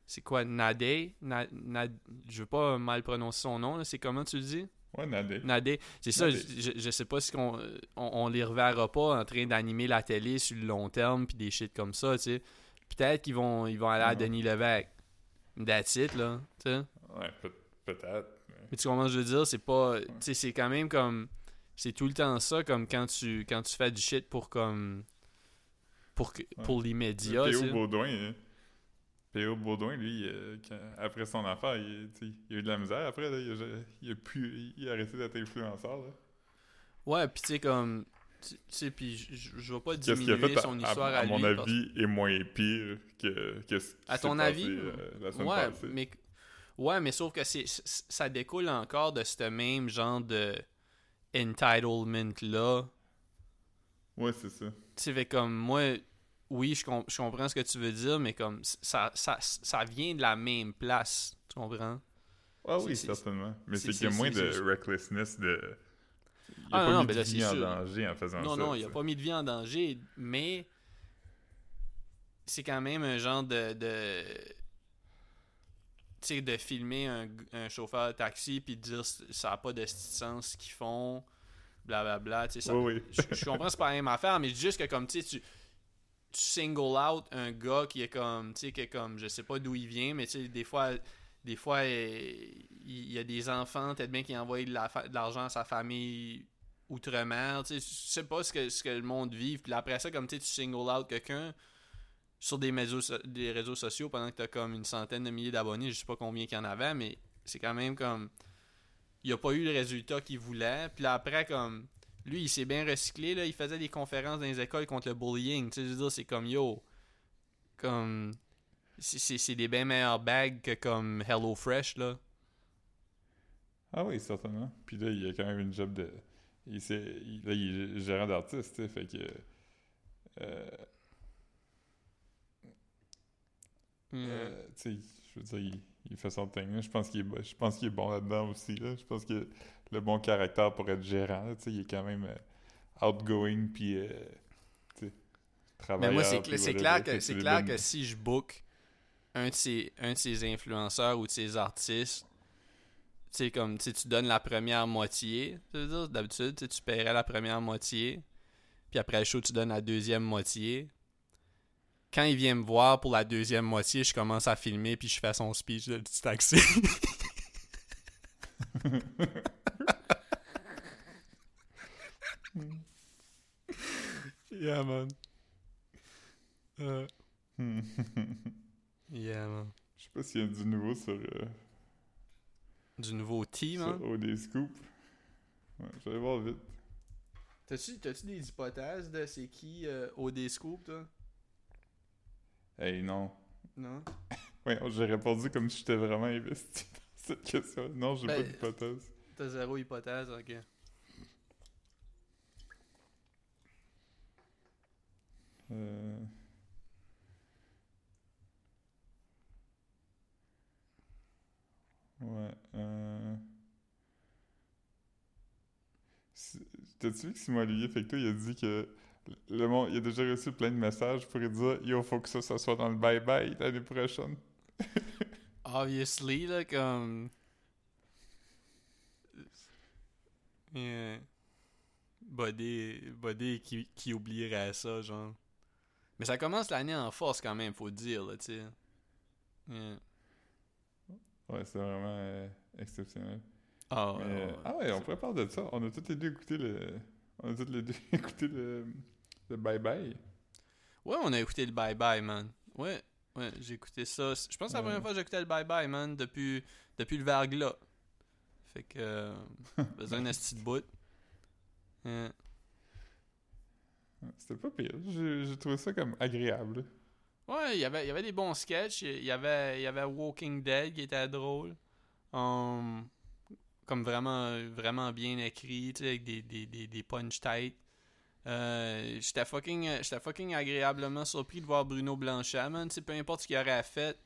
c'est quoi, Nadé? Na, Na- je veux pas mal prononcer son nom, c'est comment tu le dis? Ouais, Nadé. Nadé. C'est ça, je, je- sais pas si on, on, on les reverra pas en train d'animer la télé sur le long terme puis des shit comme ça, tu sais. Peut-être qu'ils vont, ils vont aller à. Denis Lévesque. That's it, là, tu sais. Ouais, peut- peut-être. mais- Mais tu comprends ce que je veux dire? C'est pas. Tu sais, c'est quand même comme. C'est tout le temps ça, comme quand tu quand tu fais du shit pour comme. Pour, pour Théo sais. Baudouin, hein. Théo Baudouin, lui, euh, quand- après son affaire, il, il a eu de la misère après, là, il, a, il a pu, il a arrêté d'être influenceur. Là. Ouais, pis tu sais, comme. Tu sais, puis je- vais pas a diminuer fait, son histoire à- à, à mon lui, parce- avis, est moins pire que, que ce qui À ton passé, avis? euh, la semaine Ouais, passée. mais. Ouais, mais sauf que c'est ça découle encore de ce même genre de entitlement-là. Ouais, c'est ça. Tu sais, comme moi, oui, je, com- je comprends ce que tu veux dire, mais comme ça, ça, ça vient de la même place. Tu comprends? Ah oui, certainement. Mais c'est- qu'il y a moins de recklessness, de... Il Ah a non, pas non, mis ben de vie en danger en faisant Non, ça. non, il tu a sais. pas mis de vie en danger, mais c'est quand même un genre de. de tu sais, de filmer un, un chauffeur de taxi puis de dire ça n'a pas de sens ce qu'ils font, blablabla. Tu sais, ça- Oui, oui. je, je comprends c'est pas la même affaire, mais juste que comme tu sais, tu tu single out un gars qui est comme, tu sais, qui est comme, je sais pas d'où il vient, mais tu sais, des fois, des fois, euh, il y a des enfants, peut-être bien qui envoient de l'argent à sa famille outre-mer, tu sais, je sais pas ce que, ce que le monde vit, puis après ça, comme tu sais, tu single out quelqu'un sur des réseaux, des réseaux sociaux pendant que t'as comme une centaine de milliers d'abonnés, je sais pas combien qu'il y en avait, mais c'est quand même comme, il a pas eu le résultat qu'il voulait, puis après, comme, lui, il s'est bien recyclé, là. Il faisait des conférences dans les écoles contre le bullying. Tu sais, je veux dire, c'est comme yo. Comme. c'est- des bien meilleures bagues que comme Hello Fresh, là. Ah oui, certainement. Puis là, il a quand même une job de... Il Là, il est gérant d'artiste, tu sais, fait que... euh, Euh, tu sais, je veux dire, il, il fait son thing. Je pense qu'il est, bon- je pense qu'il est bon là-dedans aussi. Là. Je pense a le bon caractère pour être gérant. là. Il est quand même euh, outgoing puis euh, sais, Mais travailleur. moi, c'est clair que, c'est des clair bonnes- que si je book un de ces, un de ces influenceurs ou de ces artistes, tu comme tu sais, tu donnes la première moitié, d'habitude, tu paierais la première moitié, puis après le show, tu donnes la deuxième moitié. Quand il vient me voir pour la deuxième moitié, je commence à filmer, puis je fais son speech de petit taxi. yeah, man. Euh, Hmm. yeah, man. Je sais pas s'il y a du nouveau sur, euh, Du nouveau T, man? sur OD Scoop. Ouais, je vais voir vite. T'as-tu, t'as-tu des hypothèses de c'est qui euh, OD Scoop, toi? Hey, non. Non? Ouais, j'ai répondu comme si j'étais vraiment investi dans cette question. Non, j'ai Ben, pas d'hypothèse. T'as zéro hypothèse, ok. Euh... Ouais. Euh... T'as-tu vu que Simon Olivier Fecto, il a dit que le monde, il a déjà reçu plein de messages pour dire Yo, faut que ça, soit dans le bye-bye l'année prochaine. Obviously, là, comme. Yeah. Bodé, Bodé qui, qui oublierait ça, genre. Mais ça commence l'année en force quand même, faut dire, là, tu sais. Yeah. Ouais, c'est vraiment euh, exceptionnel. Ah, Mais, ouais, euh, ah ouais, on pourrait parler de ça. On a tous les deux écouté le. On a tous les deux écouté le. Le Bye Bye. Ouais, on a écouté le Bye Bye, man. Ouais, ouais, j'ai écouté ça. Je pense que c'est la première fois que j'écoutais le Bye Bye, man, depuis, depuis le verglas. Fait que. Euh, besoin d'un de bout. Yeah. C'était pas pire. J'ai trouvé ça comme agréable. Ouais, il y avait, il y avait des bons sketchs. Il y avait, y avait Walking Dead qui était drôle. Um, comme vraiment, vraiment bien écrit, avec des, des, des, des punch tight. Euh, j'étais fucking, j'étais fucking agréablement surpris de voir Bruno Blanchet, man. Tu sais, peu importe ce qu'il aurait fait,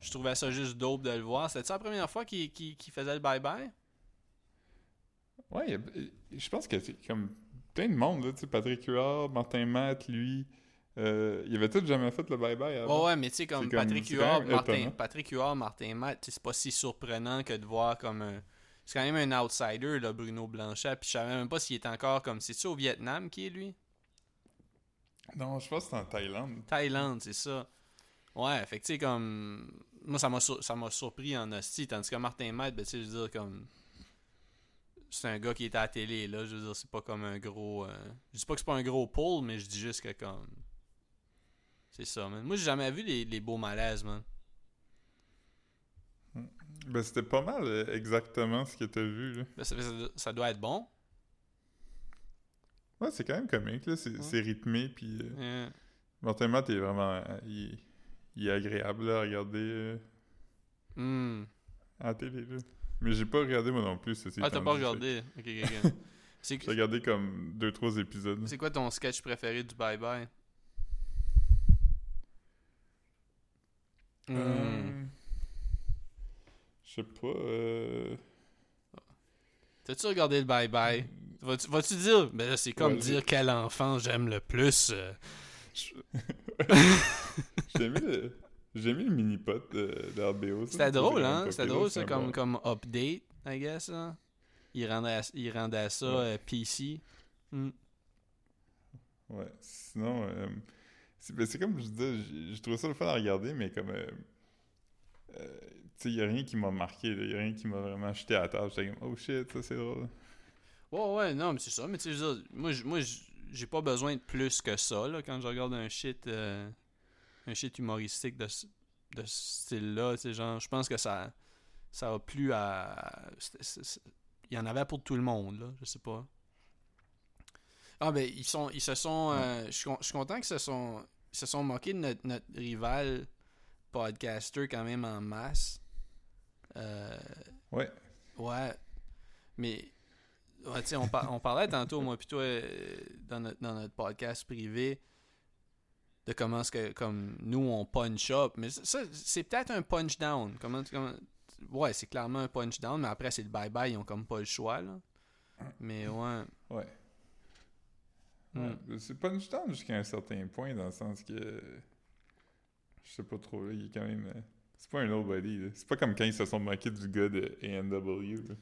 je trouvais ça juste dope de le voir. C'était la première fois qu'il faisait le bye-bye? Ouais, je pense que c'est comme plein de monde, là. Tu sais, Patrick Huard, Martin Matt, lui. euh, ils avaient tous jamais fait le Bye Bye avant. Ouais, ouais, mais tu sais, comme, Patrick Huard, Martin. Patrick Huard, Martin Matt, tu sais, c'est pas si surprenant que de voir comme un. C'est quand même un outsider, là, Bruno Blanchet. Puis je savais même pas s'il était encore comme. C'est-tu au Vietnam qui est lui? Non, je pense que c'est en Thaïlande. Thaïlande, c'est ça. Ouais, fait que tu sais, comme. Moi, ça m'a sur- ça m'a surpris en hostie. Tandis que Martin Matt, ben, tu sais, je veux dire, comme. C'est un gars qui était à la télé, là. Je veux dire, c'est pas comme un gros. euh, Je dis pas que c'est pas un gros pull, mais je dis juste que comme. C'est ça, man. Moi, j'ai jamais vu les, les beaux malaises, man. Ben, c'était pas mal euh, exactement ce que t'as vu, là. Ben, ça, doit être bon. Ouais, c'est quand même comique, là. C'est rythmé, puis... euh, Martin Matt est vraiment... euh, il, il est agréable, là, à regarder euh, hmm. à la télé, là. Mais j'ai pas regardé, moi non plus, ceci Ah, t'as pas regardé. Ok, ok, ok. J'ai regardé comme deux, trois épisodes. c'est quoi ton sketch préféré du Bye Bye? Euh, Je sais pas. Euh... T'as-tu regardé le Bye Bye? Vas-tu, dire? Ben là, c'est comme Ouais, dire quel enfant j'aime le plus. euh. J'ai aimé le. J'ai aimé le mini-pot de, de RBO. ça. C'était drôle, hein? C'était drôle, c'est ça, comme, comme update, I guess. Hein? Il rendait, il rendait ça Ouais. euh, PC. Hmm. Ouais. Sinon, euh, c'est ben, c'est comme je disais, j'ai trouvé ça le fun à regarder, mais comme. euh, euh, tu sais, il y a rien qui m'a marqué, il y a rien qui m'a vraiment jeté à la table. J'étais comme, oh shit, ça c'est drôle. Ouais, ouais, non, mais c'est ça. Mais tu sais, je moi, j'ai pas besoin de plus que ça, là, quand je regarde un shit, euh, un shit humoristique de, ce- de ce style-là. Tu sais, genre, je pense que ça, ça a plu à. Il y en avait pour tout le monde, là, je sais pas. Ah, ben, ils, sont, ils se sont. euh, je suis con- je suis content qu'ils se sont, ils se sont moqués de notre, notre rival podcaster quand même en masse. Euh, Ouais. Ouais. Mais, ouais, on, par- on parlait tantôt, moi, puis toi, euh, dans notre, dans notre podcast privé, de comment est-ce que, comme, nous, on punch up. Mais ça, c'est peut-être un punch down. Comment, comment, ouais, c'est clairement un punch down, mais après, c'est le bye-bye, ils ont comme pas le choix, là. Mais, ouais. Ouais. Hmm. Ouais. C'est punch down jusqu'à un certain point, dans le sens que. Je sais pas trop, là, il est quand même. euh, C'est pas un nobody. C'est pas comme quand ils se sont moqués du gars de ANW, là.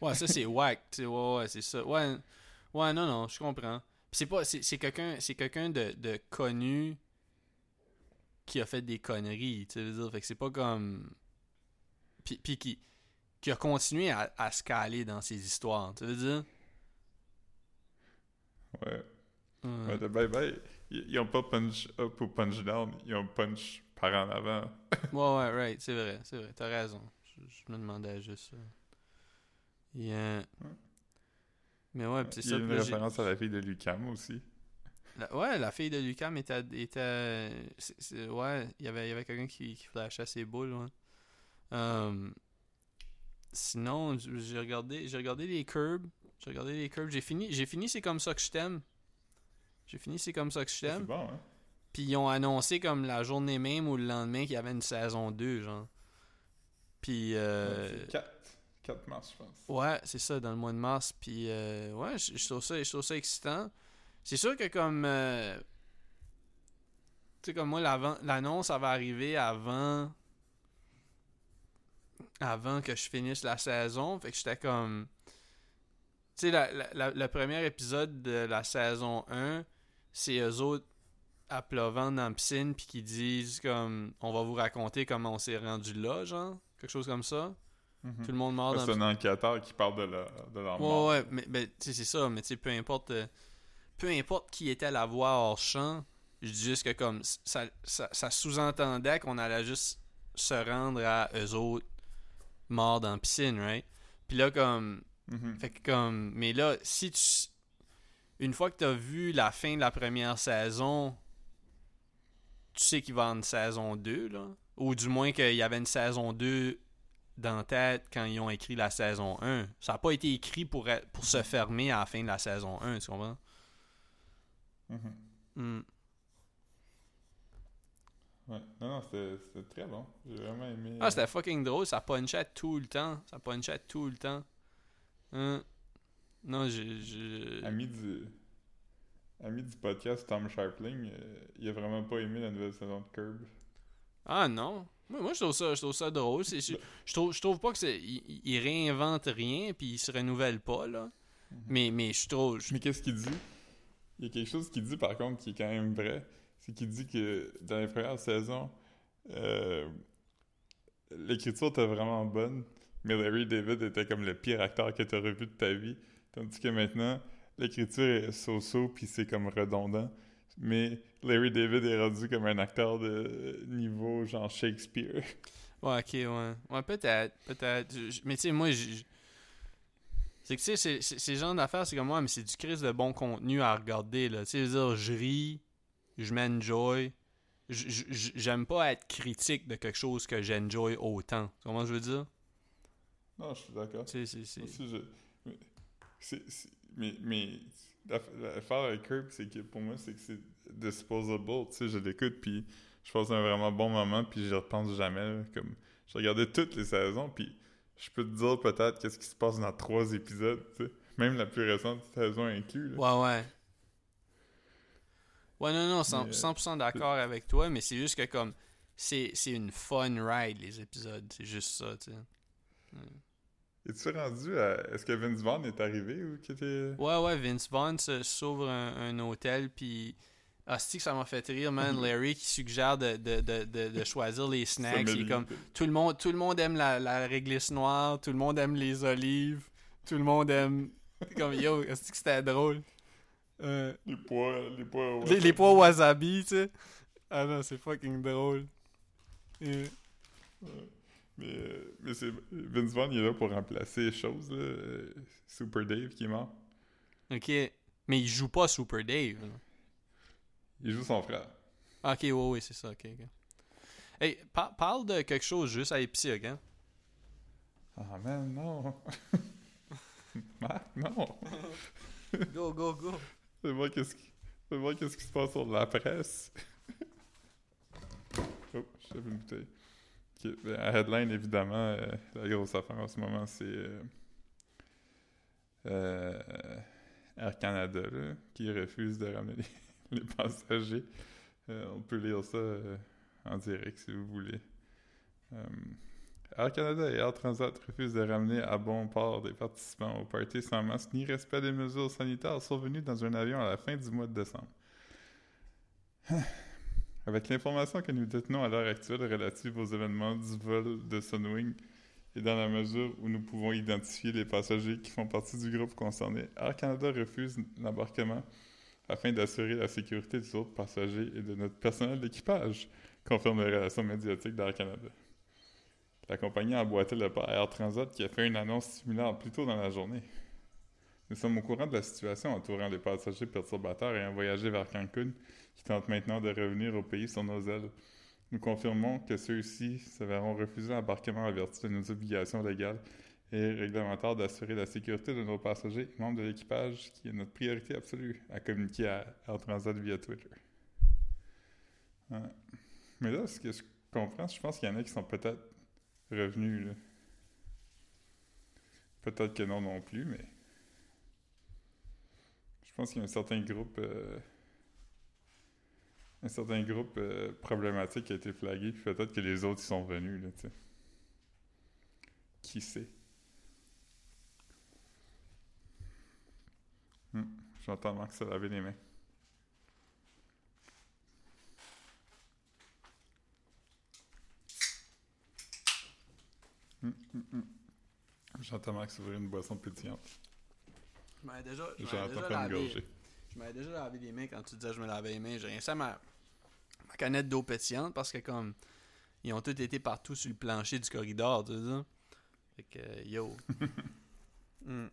Ouais, ça, c'est whack, tu sais, ouais, ouais, c'est ça. Ouais, ouais, non, non, je comprends. C'est pas, c'est, c'est quelqu'un, c'est quelqu'un de, de connu qui a fait des conneries, tu sais, veux dire, fait que c'est pas comme... Puis, puis qui, qui a continué à, à se caler dans ses histoires, tu veux dire? Ouais. Ouais. Ils, ont pas punch up ou punch down, ils ont punch par en avant. Ouais, ouais, right, c'est vrai, c'est vrai, t'as raison. Je, je me demandais juste ça. Yeah. Mais ouais, c'est Il y a ça. une référence à la fille de Lucam aussi. La- ouais, la fille de Lucam était. était ouais, il y avait, y avait quelqu'un qui, qui flashait ses boules. Ouais. Euh, sinon, j'ai regardé, j'ai regardé les curbs. J'ai regardé les curbs. J'ai fini, j'ai fini C'est comme ça que je t'aime. J'ai fini C'est comme ça que je C'est t'aime. bon, hein? Puis ils ont annoncé comme la journée même ou le lendemain qu'il y avait une saison 2, genre. Puis. Euh, Ouais, c'est 4. 4 mars, je pense. Ouais, c'est ça, dans le mois de mars. Puis, euh, ouais, je, je trouve ça, je trouve ça excitant. C'est sûr que comme... euh, tu sais, comme moi, l'annonce, ça va arriver avant... Avant que je finisse la saison. Fait que j'étais comme... sais, la, la- la- le premier épisode de la saison 1, c'est eux autres à pleuvant dans la piscine, puis qui disent comme on va vous raconter comment on s'est rendu là, genre, quelque chose comme ça. Mhm. Tout le monde mort dans C'est la un enquêteur qui parle de leur, de leur Ouais, mort. ouais, mais ben, tu sais, c'est ça, mais tu sais, peu importe, euh, peu importe qui était la voix hors champ, je dis juste que comme ça, ça, ça sous-entendait qu'on allait juste se rendre à eux autres morts dans la piscine, right? Puis là, comme, Mhm. fait que comme, mais là, si tu, une fois que t'as vu la fin de la première saison, tu sais qu'il va y avoir une saison 2, là, ou du moins qu'il y avait une saison 2 dans la tête quand ils ont écrit la saison 1. Ça n'a pas été écrit pour, être- pour se fermer à la fin de la saison 1, tu comprends? Mhm. Hmm. Ouais. Non, non, c'était très bon. J'ai vraiment aimé. Ah, c'était fucking drôle, ça punchait tout le temps. Ça punchait tout le temps. Hein? Non, j'ai. Ami du, ami du podcast Tom Sharpling, euh, il a vraiment pas aimé la nouvelle saison de Curb. Ah non. Moi, moi, je trouve ça, je trouve ça drôle. Je, je trouve, je trouve pas que c'est. Il, il réinvente rien puis il se renouvelle pas, là. Mais, mais je trouve. je- Mais qu'est-ce qu'il dit? Il y a quelque chose qu'il dit par contre qui est quand même vrai. C'est qu'il dit que dans les premières saisons, euh, l'écriture était vraiment bonne, mais Larry David était comme le pire acteur que tu as revu de ta vie. Tandis que maintenant, l'écriture est so-so puis c'est comme redondant. Mais Larry David est rendu comme un acteur de niveau genre Shakespeare. Ouais, ok, ouais. Ouais, peut-être, peut-être. Mais tu sais, moi, je. C'est que, tu sais, ces genres d'affaires, c'est comme moi, mais c'est du crise de bon contenu à regarder, là. Tu sais, je veux dire, je ris, je m'enjoy. Je- je- je- J'aime pas être critique de quelque chose que j'enjoy autant. Que je veux dire? Non, je suis d'accord. C'est- c'est. Je- mais, c'est- mais, mais l'aff- l'affaire avec Curb, c'est que pour moi, c'est que c'est disposable. Tu sais, je l'écoute, puis je passe un vraiment bon moment, puis j'y repense jamais. là. Comme, je regardais toutes les saisons, puis je peux te dire peut-être qu'est-ce qui se passe dans trois épisodes. Même la plus récente saison inclus. là. Ouais, ouais. Ouais, non, non, 100%, Mais, euh, 100% d'accord avec toi, mais c'est juste que comme. C'est une fun ride, les épisodes. C'est juste ça, tu sais. Es-tu rendu à... Est-ce que Vince Vaughn est arrivé ou était... Ouais, ouais, Vince Vaughn s'ouvre un, un hôtel, puis. Ah, c'est que ça m'a fait rire, man. Larry qui suggère de, de, de, choisir les snacks. Il est comme. Tout le monde, tout le monde aime la, la réglisse noire, tout le monde aime les olives, tout le monde aime. Comme yo, est-ce que c'était drôle? Euh, Les pois... Les pois... les, les pois wasabi, tu sais. Ah non, c'est fucking drôle. Mais, euh, mais c'est... Vince Vaughn, il est là pour remplacer chose, là. euh, Super Dave qui est mort. Ok. Mais il joue pas Super Dave. Il joue son frère. Ah, ok, ouais, ouais, c'est ça, ok, ok. Hey, par- parle de quelque chose juste à épicer, ok? Ah man, non. Marc, non. Go, go, go. Fais-moi qu'est-ce qui... Qu'est-ce qui se passe sur la presse. oh, je savais une bouteille. Ok, ben, à headline, évidemment, euh, la grosse affaire en ce moment, c'est euh, euh, Air Canada, là, qui refuse de ramener les, les passagers. Euh, on peut lire ça euh, en direct si vous voulez. Euh, Air Canada et Air Transat refusent de ramener à bon port des participants au party sans masque ni respect des mesures sanitaires survenues dans un avion à la fin du mois de décembre. Avec l'information que nous détenons à l'heure actuelle relative aux événements du vol de Sunwing et dans la mesure où nous pouvons identifier les passagers qui font partie du groupe concerné, Air Canada refuse l'embarquement afin d'assurer la sécurité des autres passagers et de notre personnel d'équipage, confirme les relations médiatiques d'Air Canada. La compagnie a emboîté le pas Air Transat qui a fait une annonce similaire plus tôt dans la journée. Nous sommes au courant de la situation entourant les passagers perturbateurs ayant voyagé vers Cancun qui tentent maintenant de revenir au pays sur nos ailes. Nous confirmons que ceux-ci se verront refuser l'embarquement en vertu de nos obligations légales et réglementaires d'assurer la sécurité de nos passagers membres de l'équipage, qui est notre priorité absolue, a communiqué à Air Transat via Twitter. Mais là, ce que je comprends, je pense qu'il y en a qui sont peut-être revenus. Peut-être que non non plus, mais je pense qu'il y a un certain groupe euh, un certain groupe euh, problématique qui a été flagué, puis peut-être que les autres y sont venus. Qui sait? J'entends Marc se laver les mains. Hum, hum. J'entends Max ouvrir une boisson pétillante. Je m'avais déjà, je lavé- gorgée. Je m'avais déjà lavé les mains quand tu disais je me lavais les mains. J'ai rincé ma, ma canette d'eau pétillante parce que comme ils ont tous été partout sur le plancher du corridor, tu sais. Fait que yo. Hmm.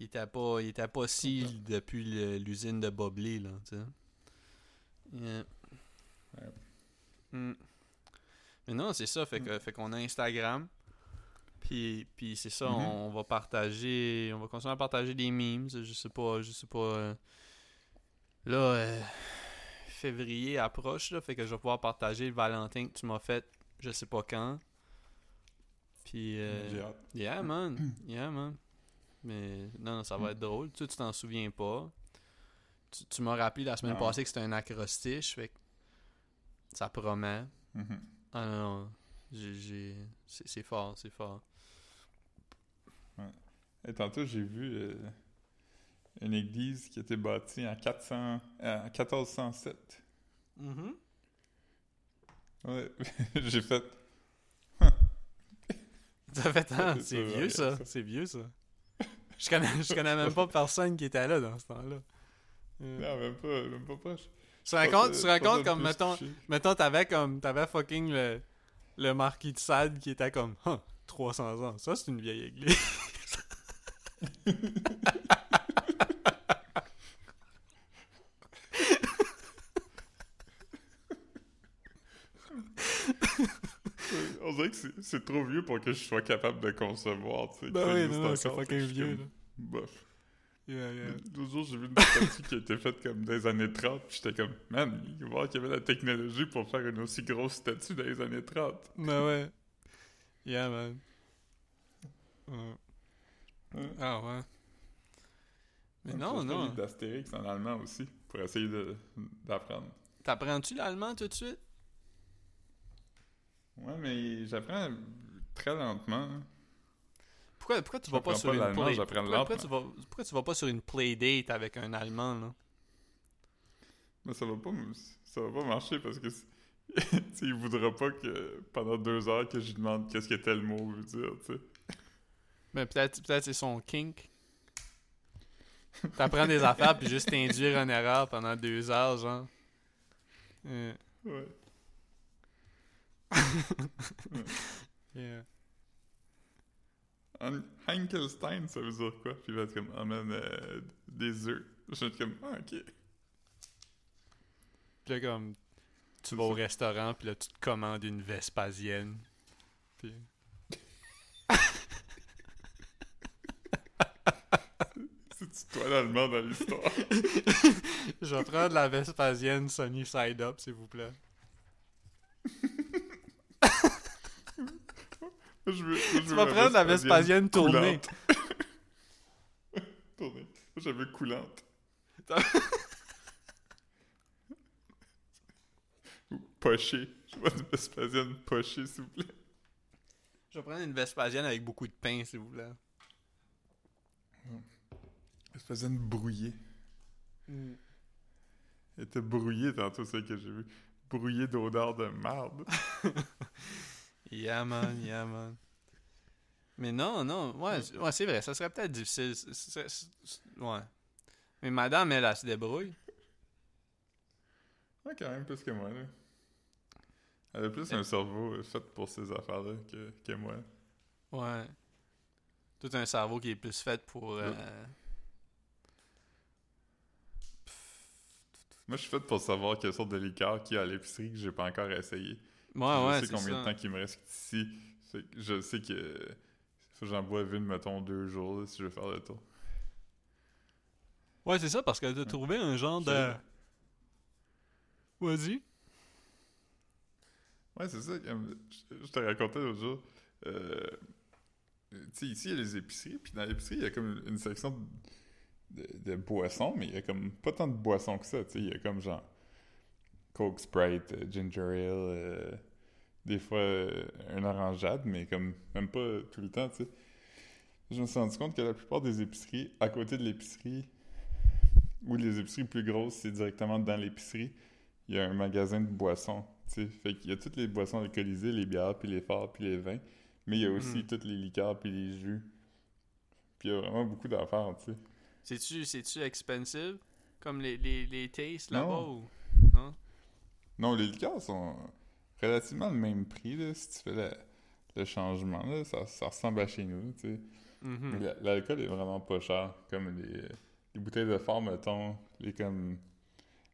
Il était pas il était pas si depuis l'usine de Bobley là, tu sais. Yeah. Ouais. Hmm. Mais non, c'est ça, fait que fait qu'on a Instagram. Puis, puis c'est ça, Mhm. on va partager, on va continuer à partager des memes, je sais pas, je sais pas. euh, Là, euh, février approche, là, fait que je vais pouvoir partager le Valentin que tu m'as fait, je sais pas quand. Puis, euh, yeah man, yeah man. Mais non, non, ça va être drôle. Tu, tu t'en souviens pas. Tu, tu m'as rappelé la semaine Non. passée que c'était un acrostiche, fait que ça promet. Mhm. Ah non, non. J'ai, j'ai... C'est, fort, c'est fort. Et tantôt, j'ai vu euh, une église qui a été bâtie en, 400, euh, en 1407. Mm-hmm. Ouais, j'ai fait. Ça fait tant, C'est vieux ça. c'est vieux ça. Je connais, je connais même pas personne qui était là dans ce temps-là. Euh, Non, même pas, même pas proche. Tu compte, tu compte comme, mettons, mettons t'avais comme, t'avais fucking le, le marquis de Sade qui était comme, Huh, 300 ans, ça c'est une vieille église. On dirait que c'est- trop vieux pour que je sois capable de concevoir, tu sais. Ben oui, non, non, c'est fucking vieux, comme, là. Bof. Yeah, yeah. L'autre jour, j'ai vu une statue qui a été faite comme dans les années 30, puis j'étais comme, man, il va voir qu'il y avait la technologie pour faire une aussi grosse statue dans les années 30. Ben ouais. Yeah, man. Ouais. Hein? Ah ouais. Mais Ouais, non, non. d'Astérix en allemand aussi, pour essayer d'apprendre. T'apprends-tu l'allemand tout de suite? Ouais, mais j'apprends très lentement. hein. Pourquoi, pourquoi tu vas pas sur une play... pourquoi, pourquoi tu vas... pourquoi tu vas pas sur une playdate avec un Allemand, là? Mais ça va pas, ça va pas marcher parce que il voudra pas que pendant deux heures que je lui demande qu'est-ce que tel mot veut dire, tu sais. Mais peut-être peut c'est son kink. T'apprends des affaires puis juste t'induire en erreur pendant deux heures, genre. Euh, Ouais. yeah. Hen- Henkelstein, ça veut dire quoi? Puis il va être comme, ah man, euh, des œufs. Je suis comme, ah ok. Puis là, comme, tu vas au restaurant puis là, tu te commandes une Vespasienne. Puis... C'est-tu toi l'allemand dans l'histoire? Je vais prendre la Vespasienne Sunny Side Up, s'il vous plaît. Je veux, je Tu veux vas prendre la Vespasienne tournée. tournée. Moi, j'avais coulante. Ou pochée. Je veux une Vespasienne pochée, s'il vous plaît. Je vais prendre une Vespasienne avec beaucoup de pain, s'il vous plaît. Vespasienne brouillée. Elle était brouillée tantôt, c'est que j'ai vu. Brouillée d'odeur de marde. Yeah, man, yeah, man. Mais non, non, ouais, c'est- ouais, c'est vrai, ça serait peut-être difficile. ouais. Mais madame, elle, elle se débrouille. Ouais, quand même plus que moi, là. Elle a plus un cerveau fait pour ces affaires-là que, que moi. Ouais. Tout un cerveau qui est plus fait pour. euh, Moi, je suis fait pour savoir quelle sorte de liqueur qu'il y a à l'épicerie que j'ai pas encore essayé. Ouais, je sais combien ça. de temps qu'il me reste ici. Je sais que j'en bois une, mettons, deux jours là, si je veux faire le tour. Ouais, c'est ça, parce que t'as trouvé un genre de. Vas-y. Ouais, c'est ça. je te racontais l'autre jour. Euh, tu sais, ici, il y a les épiceries. Puis dans l'épicerie, il y a comme une section de, de boissons, mais il y a comme pas tant de boissons que ça. Tu sais, il y a comme genre Coke Sprite, euh, Ginger Ale, euh, des fois euh, un orangeade, mais comme même pas tout le temps, tu sais. je me suis rendu compte que la plupart des épiceries, à côté de l'épicerie, ou les épiceries plus grosses, c'est directement dans l'épicerie, il y a un magasin de boissons. tu sais. Fait qu'il y a toutes les boissons alcoolisées, les bières, puis les phares, puis les vins. Mais il y a aussi Mhm. toutes les liqueurs, puis les jus. Puis il y a vraiment beaucoup d'affaires, tu sais. C'est-tu, c'est-tu expensive? Comme les, les, les tastes là-bas ou. Non? Non, les liqueurs sont relativement le même prix, là, si tu fais la- le changement, là. Ça, ça ressemble à chez nous, tu sais. Mhm. L'alcool est vraiment pas cher. Comme les, les bouteilles de phare, mettons, les comme...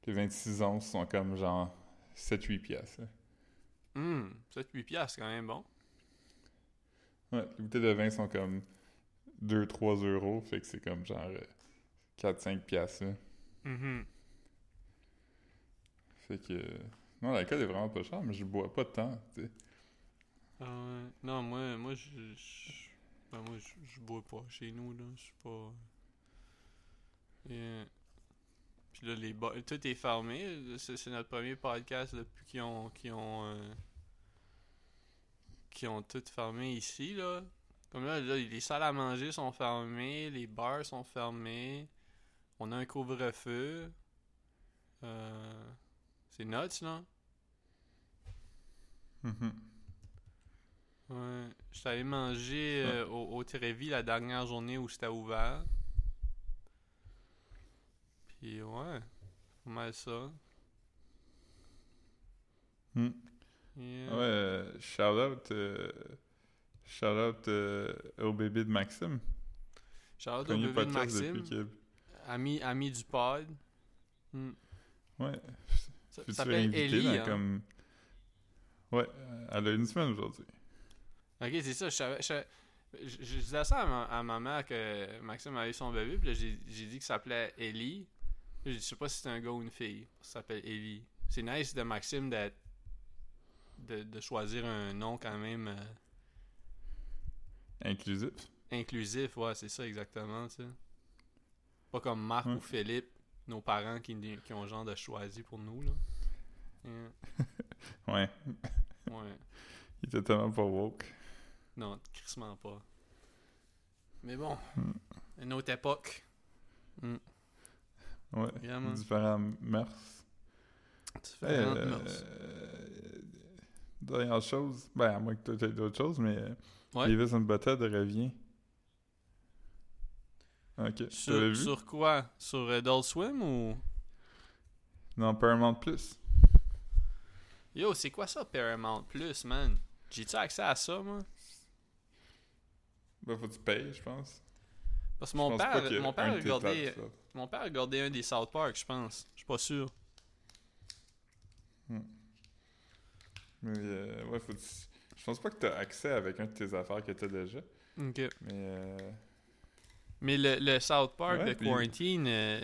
Les 26 onces sont comme genre 7-8 piastres. là. Hum, 7-8 piastres, c'est quand même bon. Ouais, les bouteilles de vin sont comme 2-3 euros, fait que c'est comme genre 4-5 piastres. là. Mhm. Fait que... euh, Non, l'alcool est vraiment pas cher, mais je bois pas temps, tu sais. Ah ouais. Non, moi, moi, je. ben, moi, je, bois pas chez nous, là. Je suis pas. Yeah. Puis là, les ba- tout est fermé. C'est notre premier podcast depuis qu'ils ont. qu'ils ont. euh, ont tout fermé ici, là. Comme là, là, les salles à manger sont fermées, les bars sont fermés. On a un couvre-feu. Euh, c'est nuts, là. Mhm. Ouais. J'étais allé manger euh, au, au la dernière journée où c'était ouvert. Puis ouais, pas mal ça. Yeah. Ouais, euh, shout out, euh, shout out euh, au bébé de Maxime. Shout out au bébé de Maxime, ami, ami du pod. Hmm. Ouais, Ça s'appelle Ellie. hein. comme. Ouais, elle a une semaine aujourd'hui. Ok, c'est ça. Je, savais, je, je- je disais ça à ma, à ma mère que Maxime avait eu son bébé. Puis j'ai dit que ça s'appelait Ellie. Je sais pas si c'est un gars ou une fille. Ça s'appelle Ellie. C'est nice de Maxime d'être. De, de choisir un nom quand même euh, Inclusif. inclusif. Ouais, c'est ça exactement, tu sais. Pas comme Marc Ouais. ou Philippe, nos parents qui, qui ont genre de choisi pour nous, là. Yeah. Ouais, Ouais. il était tellement pas woke. Non, crissement pas. Mais bon, Hmm. une autre époque. Ouais, Vraiment. différents mœurs. Différentes Euh, mœurs. Dernière chose, ben à moins que tu aies d'autres choses, mais euh, Ouais. Beavis and Butthead revient. Ok, Sur, vu? sur quoi? Sur Adult Swim ou? Non, Paramount Plus. Yo, c'est quoi ça, Paramount Plus, man? J'ai-tu accès à ça, moi? Ben faut que tu payes, je pense. Parce que mon père, mon père. Mon père a regardé un des South Park, je pense. Je suis pas sûr. Mais euh, ouais, faut que tu- Je pense pas que tu as accès avec un de tes affaires que tu as déjà. Ok. Mais euh, Mais le, le South Park Ouais, de puis- Quarantine, euh,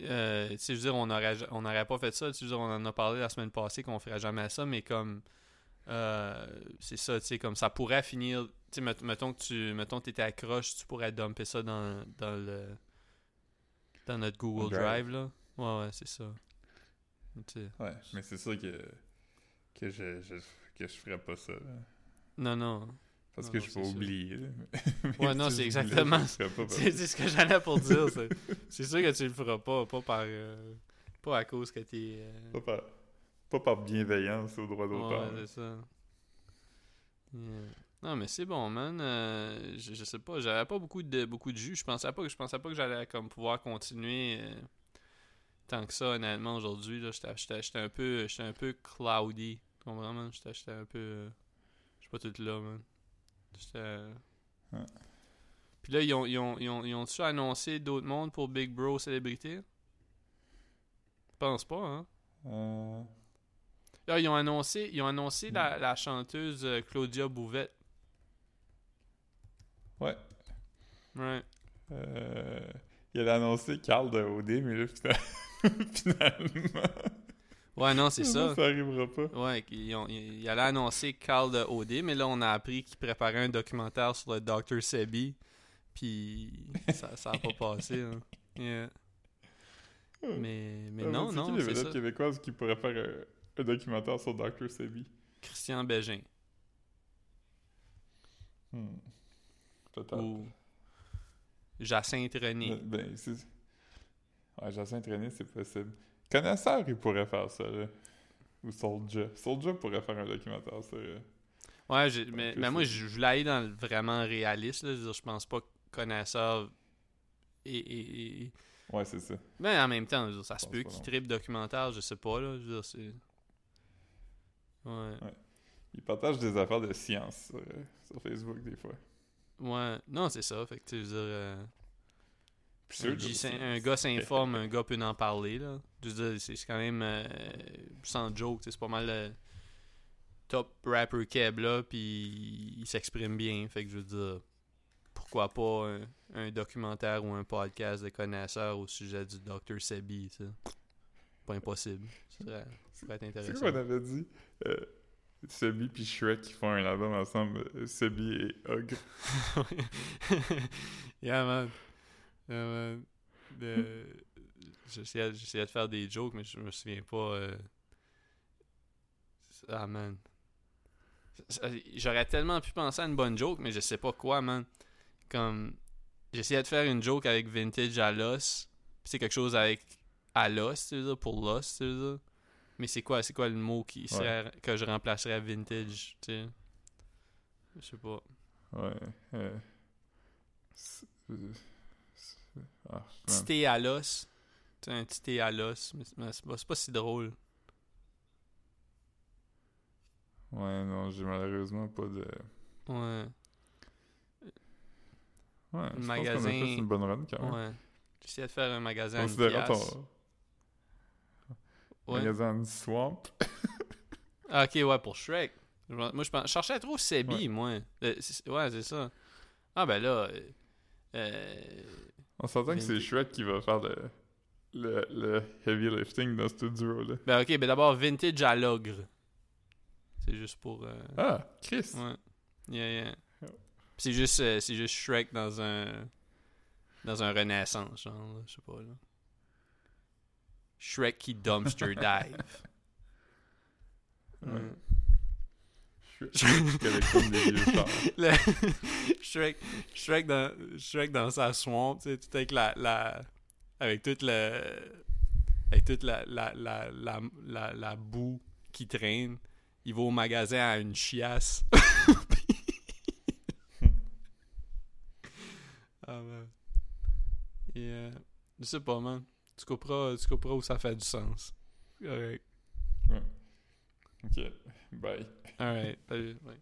euh, je veux dire, on aurait, ja- on n'aurait pas fait ça. Je veux dire, on en a parlé la semaine passée qu'on ferait jamais ça, mais comme. euh, c'est ça, tu sais, comme ça pourrait finir. Tu sais, met- mettons que tu mettons que étais accroche, tu pourrais dumper ça dans, dans le. Dans notre Google Drive. Drive, là. Ouais, ouais, c'est ça. Ouais, mais c'est sûr que que je, je que je ferais pas ça. là. Non, non. Parce Non, que non, je vais oublier. Ouais, non, c'est exactement- C'est ce que j'allais pour dire. C'est sûr que tu le feras pas, pas par. euh, pas à cause que t'es. euh, Pas par, pas par bienveillance au droit d'auteur. Ouais, c'est ça. Yeah. Non, mais c'est bon, man. Euh, je, je sais pas, j'avais pas beaucoup de beaucoup de jus. Je pensais pas que je pensais pas que j'allais comme pouvoir continuer euh, tant que ça honnêtement aujourd'hui là, j'étais un peu j'étais un peu cloudy. Tu comprends, man? J'étais j'étais un peu je suis pas tout là, man. Euh, Ouais. Puis là ils ont ils ont ils ont ils ont-tu annoncé d'autres mondes pour Big Bro célébrité? Je pense pas, hein. Euh, Là, ils ont annoncé, ils ont annoncé la, la chanteuse euh, Claudia Bouvette. ouais. Ouais. Euh, il a annoncé Carl de OD, mais là, fina- finalement. Ouais, non, c'est ça. Ça arrivera pas. Ouais, ils, ont, ils, ils allaient annoncer Carl de OD, mais là, on a appris qu'il préparait un documentaire sur le Dr. Sebi. Puis ça, ça a pas passé. hein. Yeah. Mais, mais Ah, non, c'est non, qui les c'est vedettes ça. québécoises qui pourraient faire un, un documentaire sur Dr. Sebi? Christian Bégin. Hmm. Peut-être. Ou Jacinthe René. Ben, c'est... Ouais, Jacinthe René, c'est possible. Connaisseur, il pourrait faire ça, là. Ou Soulja. Soulja pourrait faire un documentaire sur... euh, Ouais, j'ai- mais, mais moi, je voulais aller dans le vraiment réaliste. Là. Je, veux dire, je pense pas que connaisseur. Et, et, et- Ouais, c'est ça. Mais en même temps, dire, ça se peut qu'il tripe documentaire, je sais pas. Là. Je veux dire, c'est. Ouais. Il partage des affaires de science sur, euh, sur Facebook, des fois. Ouais. Non, c'est ça. Fait que tu veux dire. euh, un, gars s'informe, un gars peut en parler. Là. C'est c'est quand même. euh, sans joke, c'est pas mal le top rapper Keb là, puis il s'exprime bien. Fait que je veux dire, pourquoi pas un, un documentaire ou un podcast de connaisseurs au sujet du Dr. Sebi. Pas impossible. Ça serait- ça C'est intéressant. quoi qu'on avait dit? Euh, Sebi puis Shrek qui font un album ensemble. euh, Sebi et Hug. yeah, man. Euh, J'essayais de faire des jokes, mais je me souviens pas. euh. Ah, man. J'aurais tellement pu penser à une bonne joke, mais je sais pas quoi, man. Comme. J'essayais de faire une joke avec Vintage à l'os. C'est quelque chose avec à l'os, tu veux pour l'os, tu veux. Mais c'est quoi, c'est quoi le mot qui serait, que je remplacerais à vintage, tu sais? Je sais pas. Ouais. Euh, ah, petit thé à l'os. Un petit thé à l'os. Mais c'est- pas, si drôle. Ouais, non, j'ai malheureusement pas de... Ouais. Ouais, je pense qu'on a magasin- fait une bonne run quand même. Ouais. J'essayais de faire un magasin Considérant ton Ouais. magasin de Swamp. Ah, ok, ouais, pour Shrek. Moi, je, pense- je cherchais trop Sebi, Ouais. moi. C'est- ouais, c'est ça. Ah, ben là. euh, euh, On s'entend que c'est. Shrek qui va faire le, le, le heavy lifting dans ce duo-là. ben, ok, ben d'abord, Vintage à l'ogre. C'est juste pour. euh, Ah, Chris! Ouais. Yeah, yeah. C'est juste, euh, c'est juste Shrek dans un. Dans un renaissance, genre, là, je sais pas, là. Shrek qui dumpster dive. Ouais. Ouais. Shrek collectionne des vieux chars. Le- Shrek, Shrek, dans, Shrek dans sa swamp, tu sais, tout avec la, la. Avec toute le. Avec toute la, la, la, la, la, la boue qui traîne. Il va au magasin à une chiasse. ah, man. Et, euh, je sais pas, man. Tu comprends, tu comprends où ça fait du sens. Correct. Ok, bye. Alright. Salut. Ouais.